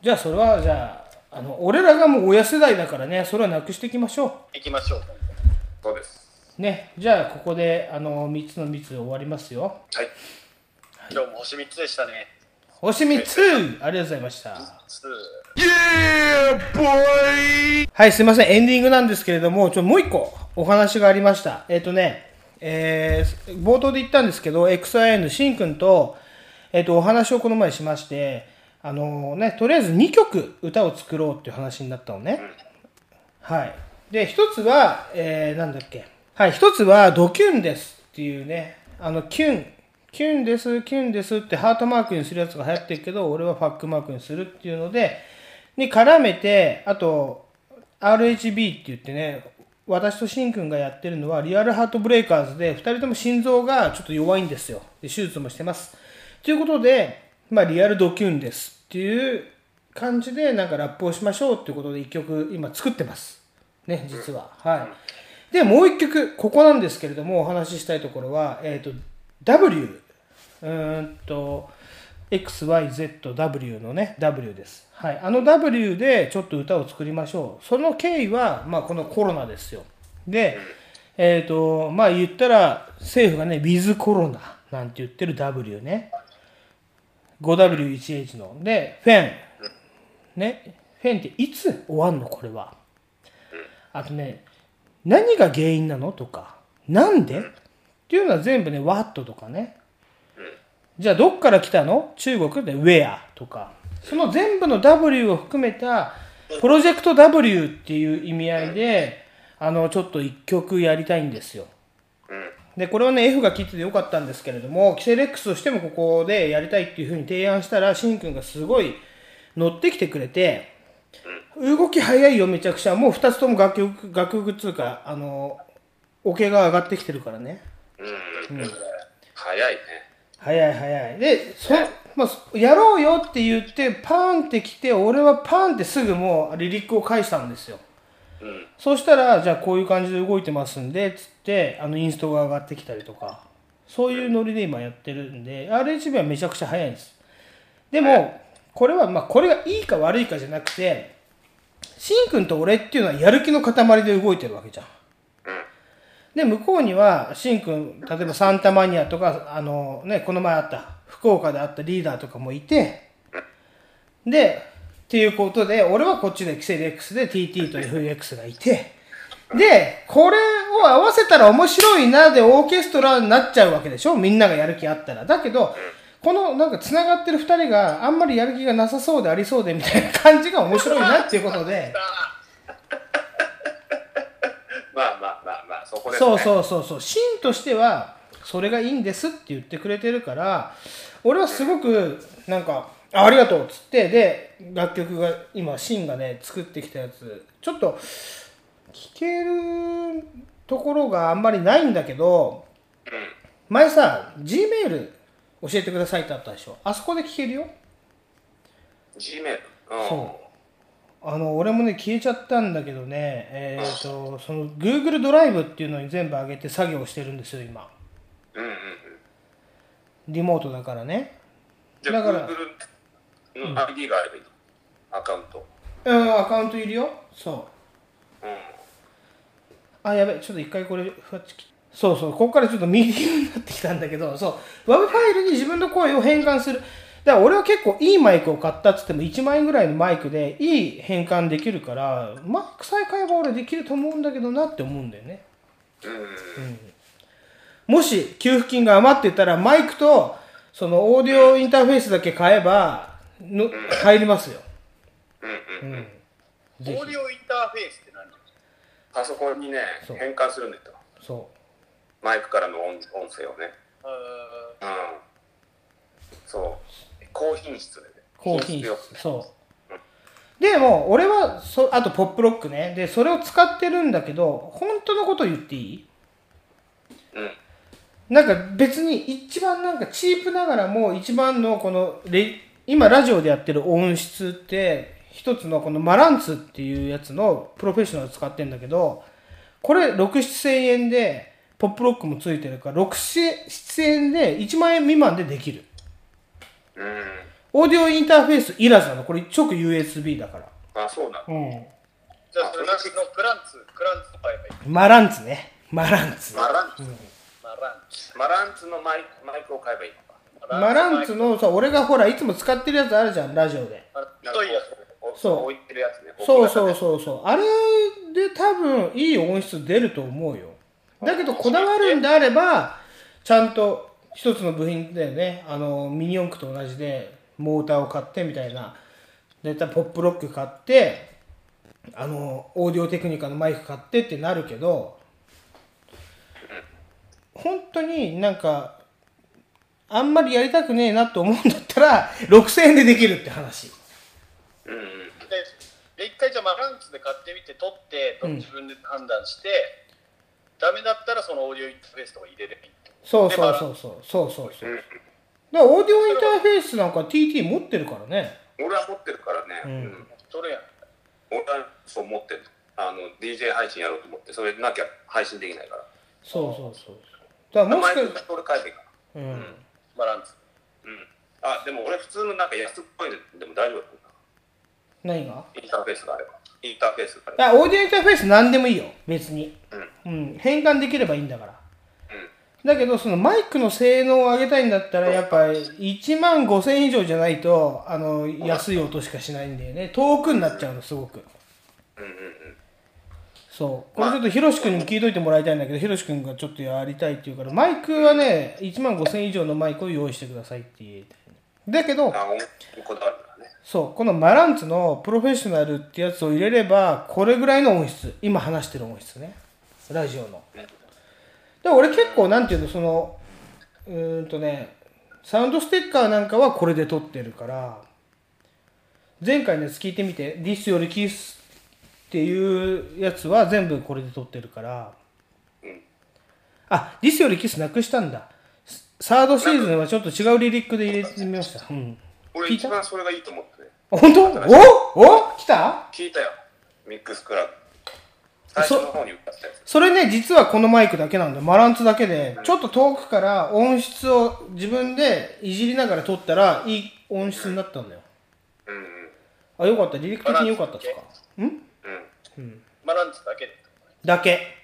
じゃあそれはじゃああの俺らがもう親世代だからねそれはなくしていきましょ行きましょう。そうです。うねじゃあここであの3つの密終わりますよ。はい。今日も星3つでしたね。星3つ。ありがとうございました。はい、すいません。エンディングなんですけれども、ちょ、もう一個お話がありました。えっ、とね、えー冒頭で言ったんですけど、XIN のシンくんと、えっ、と、お話をこの前しまして、あのね、とりあえず2曲歌を作ろうっていう話になったのね。はい。で、一つは、えー、なんだっけ。はい、一つは、ドキュンですっていうね、あの、キュン、キュンです、キュンですってハートマークにするやつが流行ってるけど、俺はファックマークにするっていうので、に絡めて、あと、RHB って言ってね、私とシンくんがやってるのは、リアルハートブレイカーズで、二人とも心臓がちょっと弱いんですよ。で、手術もしてます。ということで、まあ、リアルドキュンですっていう感じで、なんかラップをしましょうっていうことで一曲今作ってます。ね、実は。はい。で、もう一曲、ここなんですけれども、お話ししたいところは、えっ、と、W。うーんと、XYZW のね、W です。はい。あの W でちょっと歌を作りましょう。その経緯は、まあ、このコロナですよ。で、えっ、と、まあ、言ったら、政府がね、With コロナなんて言ってる W ね。5W1H の。で、フェン。ね。フェンっていつ終わんの？これは。あとね、何が原因なの？とか、なんで？っていうのは全部ね、What とかね。じゃあどっから来たの？中国で Where とか。その全部の W を含めたプロジェクト W っていう意味合いで、あの、ちょっと一曲やりたいんですよ。で、これはね、F が切っててよかったんですけれども、キセレックスとしてもここでやりたいっていうふうに提案したら、シンくんがすごい乗ってきてくれて、動き早いよ、めちゃくちゃ。もう二つとも楽曲、楽曲っつうか、あの、オケが上がってきてるからね。うん。うん早いね。早い早い。で、そ、まあ、やろうよって言って、パーンって来て、俺はパーンってすぐもうリリックを返したんですよ。うん。そうしたら、じゃあこういう感じで動いてますんで、つって、あの、インストが上がってきたりとか、そういうノリで今やってるんで、RHB はめちゃくちゃ早いんです。でも、これは、まあ、これがいいか悪いかじゃなくて、シンくんと俺っていうのはやる気の塊で動いてるわけじゃん。で、向こうには、シンくん、例えばサンタマニアとか、あのね、この前あった、福岡であったリーダーとかもいて、で、っていうことで、俺はこっちでキセル X で TT と FX がいて、で、これを合わせたら面白いなでオーケストラになっちゃうわけでしょ？みんながやる気あったら。だけど、このなんか繋がってる二人があんまりやる気がなさそうでありそうでみたいな感じが面白いなっていうことで、まあまあまあまあ、そこですね。そうそうそうそう、シーンとしては、それがいいんですって言ってくれてるから、俺はすごく、なんか、あありがとうっつって、で、楽曲が、今、シンがね、作ってきたやつ、ちょっと、聴けるところがあんまりないんだけど、前さ、Gmail 教えてくださいってあったでしょ。あそこで聴けるよ。Gmail？うん。そう。あの、俺もね、消えちゃったんだけどね、えっ、と、その、Google ドライブっていうのに全部上げて作業してるんですよ、今。うんうんうん。リモートだからね。じゃあ、だから、Google の ID があればいいのアカウント。うん、アカウントいるよ。そう。うん。あ、やべ、ちょっと一回これ、ふわっちきそうそう、ここからちょっとミーティングになってきたんだけど、そう、WAV ファイルに自分の声を変換する。だから俺は結構いいマイクを買ったっつっても1万円ぐらいのマイクでいい変換できるから、マイクさえ買えば俺できると思うんだけどなって思うんだよね。うん。もし給付金が余ってたらマイクとそのオーディオインターフェースだけ買えばの入りますよ。うんうん。うん。オーディオインターフェースって何パソコンにね、そう変換するんだよ。そマイクからの音音声をね。あうん。そう。高品質でね。高品質よ。そう。でも俺はそあとポップロックねでそれを使ってるんだけど本当のこと言っていい？うん。なんか別に一番なんかチープながらも一番のこのレ今ラジオでやってる音質って一つのこのマランツっていうやつのプロフェッショナル使ってるんだけどこれ6、7千円でポップロックもついてるから6、7円で1万円未満でできる。うん。オーディオインターフェースいらずなの。これ直 USB だから。あ、そうなんだ。うん。じゃあそれのクランツクランツ買えばいいマランツね。マランツ。マランツ。マランツマランツのマイクマイクを買えばいいのか。マランツのさ俺がほらいつも使ってるやつあるじゃんラジオで。太いやつそう。置いてるやつね。そうそうそうそう。あれで多分いい音質出ると思うよ。だけどこだわるんであればちゃんと一つの部品だよね。あのミニ四駆と同じでモーターを買ってみたいな。だいたいポップロック買ってあのオーディオテクニカのマイク買ってってなるけど本当になんかあんまりやりたくねえなと思うんだったら6000円でできるって話。でで一回じゃあマランツで買ってみて撮ってうん。自分で判断して、ダメだったらそのオーディオインターフェースとか入れればいいそうそうそうそう。そうそうそうだからオーディオインターフェースなんか TT 持ってるからね。俺は持ってるからね、うん。撮るやん。俺はそう持ってるあの DJ 配信やろうと思ってそれなきゃ配信できないから。そうそうそう。だからもしか名前俺変えていいかうんマランツうん。あでも俺普通のなんか安っぽいのでも大丈夫だ何が？インターフェースがあれば。インターフェースがあれば。あオーディオインターフェース何でもいいよ。別に。うん。変換できればいいんだから。だけどそのマイクの性能を上げたいんだったらやっぱり1万5000円以上じゃないとあの安い音しかしないんだよね。遠くになっちゃうのすごくそう。これちょっとヒロシ君にも聞いといてもらいたいんだけどヒロシ君がちょっとやりたいって言うからマイクはね1万5000円以上のマイクを用意してくださいって言いたいだけどそうこのマランツのプロフェッショナルってやつを入れればこれぐらいの音質今話してる音質ね。ラジオの。で俺結構なんていうのそのうーんとねサウンドステッカーなんかはこれで撮ってるから前回のやつ聞いてみて「This よりキス」っていうやつは全部これで撮ってるから。あ「This よりキス」なくしたんだ。サードシーズンはちょっと違うリリックで入れてみました。うん。俺一番それがいいと思ってね本当？お？お？来た？聞いたよ。ミックスクラブ。最初の方に歌ったやつ。それね、実はこのマイクだけなんだ。よ。マランツだけで、ちょっと遠くから音質を自分でいじりながら撮ったら、いい音質になったんだよ。あ、よかった。離陸的によかったですか？ん？うん。マランツだけでだけ。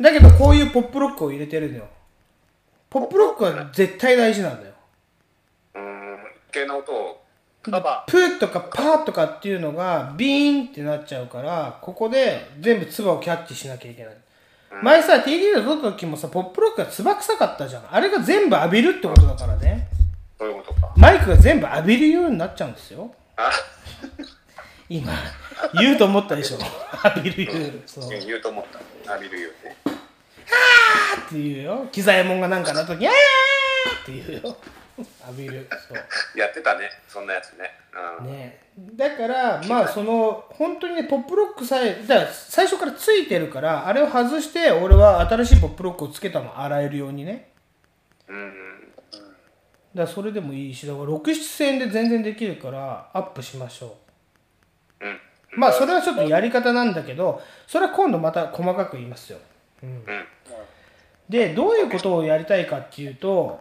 だけど、こういうポップロックを入れてるのよ。ポップロックは絶対大事なんだよ。うん。系の音をプーとかパーとかっていうのがビーンってなっちゃうからここで全部唾をキャッチしなきゃいけない前さ TD で撮った時もさポップロックが唾臭かったじゃん。あれが全部浴びるってことだからねそういうことかマイクが全部浴びるようになっちゃうん。ですよあ今言うと思ったでしょ。浴びるようにそう。言うと思った。浴びるよね。って言うよ。機材もんがなんかなった時あーって言うよ。浴びる。そう。やってたね。そんなやつね。うん。ね。だからまあその本当にねポップロックさえだから最初からついてるからあれを外して俺は新しいポップロックをつけたの。洗えるようにね。うんだからそれでもいいしだから67円で全然できるからアップしましょう。うんまあそれはちょっとやり方なんだけどそれは今度また細かく言いますよ、うん、でどういうことをやりたいかっていうと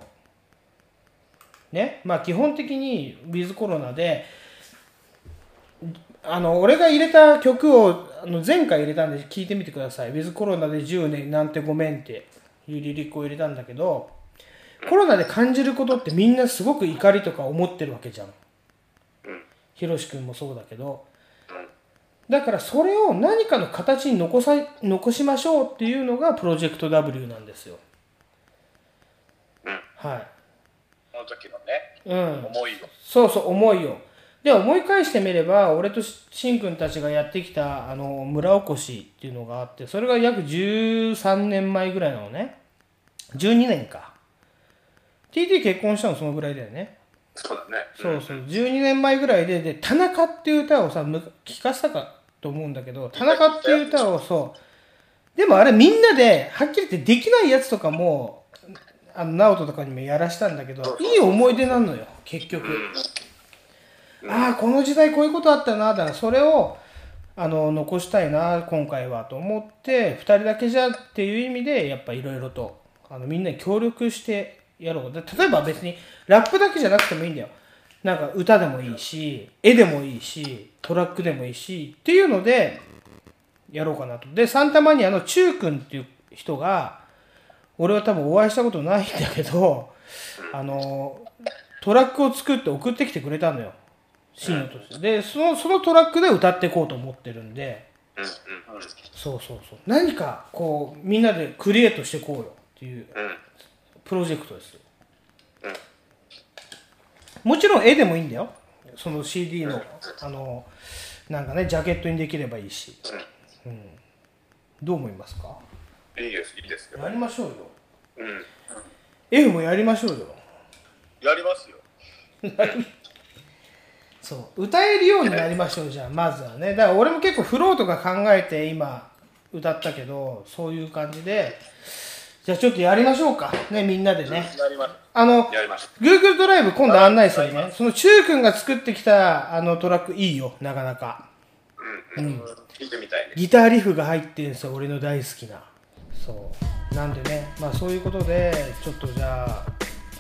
ねまあ基本的にウィズコロナであの俺が入れた曲をあの前回入れたんで聞いてみてください。ウィズコロナで10年なんてごめんっていうリリックを入れたんだけどコロナで感じることってみんなすごく怒りとか思ってるわけじゃん。ひろし君もそうだけどだからそれを何かの形に残さ残しましょうっていうのがプロジェクト W なんですよ。はい。この時のね、うん、思いを。そうそう思いを。で思い返してみれば俺としんくんたちがやってきたあの村おこしっていうのがあってそれが約13年前ぐらいなのね。12年か。TT 結婚したのそのぐらいだよね。そうだね。そうそう。12年前ぐらいでで「田中」っていう歌をさむ聞かせたかと思うんだけど「田中」っていう歌をそうでもあれみんなではっきり言ってできないやつとかもあの直人とかにもやらしたんだけどいい思い出なのよ結局。ああこの時代こういうことあったなだからそれをあの残したいな今回はと思って2人だけじゃっていう意味でやっぱいろいろとあのみんなに協力してやろう。で例えば別にラップだけじゃなくてもいいんだよ。なんか歌でもいいし絵でもいいしトラックでもいいしっていうのでやろうかなと。でサンタマニアのチュー君っていう人が俺は多分お会いしたことないんだけどあのトラックを作って送ってきてくれたのよ。シーンとしてでそのそのトラックで歌っていこうと思ってるんで。そうそうそう。何かこうみんなでクリエイトしていこうよっていううん。プロジェクトですもちろん絵でもいいんだよその CD のあのなんかねジャケットにできればいいし、うん、どう思いますか？いいですいいですよ。やりましょうよ。うん。F もやりましょうよ。やりますよ。そう。歌えるようになりましょうじゃあ。まずはね。だから俺も結構フローとか考えて今歌ったけどそういう感じでじゃあちょっとやりましょうか。ねみんなでね。あの Google ドライブ今度案内するね。その中君が作ってきたあのトラックいいよ。なかなか。うんうん。聞いてみたいね。ギターリフが入ってるんですよ。俺の大好きな。そう。なんでね。まあそういうことでちょっとじゃあ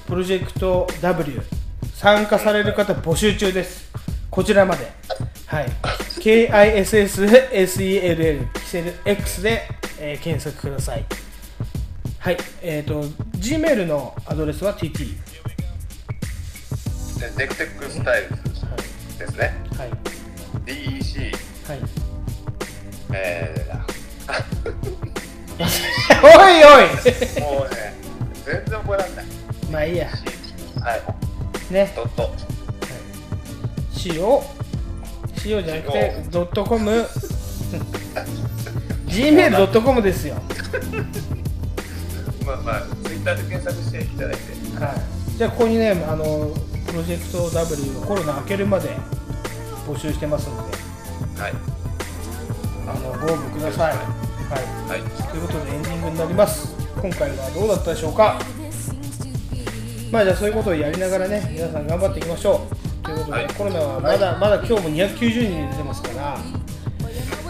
プロジェクト W 参加される方募集中です。こちらまで。はい。KISSSELL キセル X で、えー検索くださいはいえっ、と Gmail のアドレスは TT でネクテックスタイルですね。はい。DEC はい。え おいおい。ー、もうね全然覚えられない。まあいいや。はい。ね。ドット。塩塩じゃなくてドットコム。Gmail.com ですよ まあまあツイッターで検索していただいて。はい。じゃあここにねあのプロジェクト W コロナ明けるまで募集してますので。はい。あのご応募ください。はい、はい。ということでエンディングになります。今回はどうだったでしょうか？まあじゃあそういうことをやりながらね皆さん頑張っていきましょう。ということで、はい。コロナはまだまだ今日も290人出てますからあ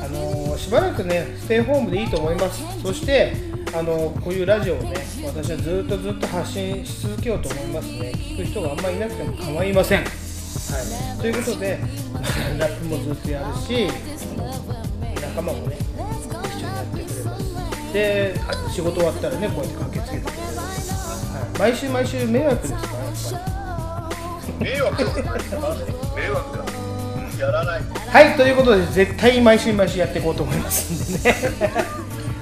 のーしばらくねステイホームでいいと思います。そしてあのーこういうラジオをね私はずっとずっと発信し続けようと思いますね聞く人があんまりいなくても構いませんはい、ということで、ラップもずっとやるし、仲間もね、一緒にやってくれます。で、仕事終わったらね、こうやって駆けつけてくれます。はい、毎週毎週迷惑ですから、やっぱり。迷惑迷惑だやらない はい、ということで、絶対毎週毎週やっていこうと思いますんでね。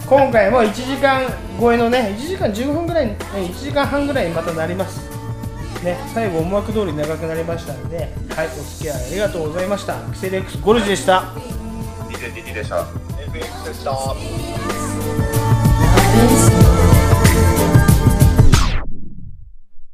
今回も1時間超えのね、1時間15分ぐらい、1時間半ぐらいにまたなります。ね、最後思惑通り長くなりましたんで、はい、お付き合いありがとうございました。キセレックスゴルジでした。DJTT でした FX でした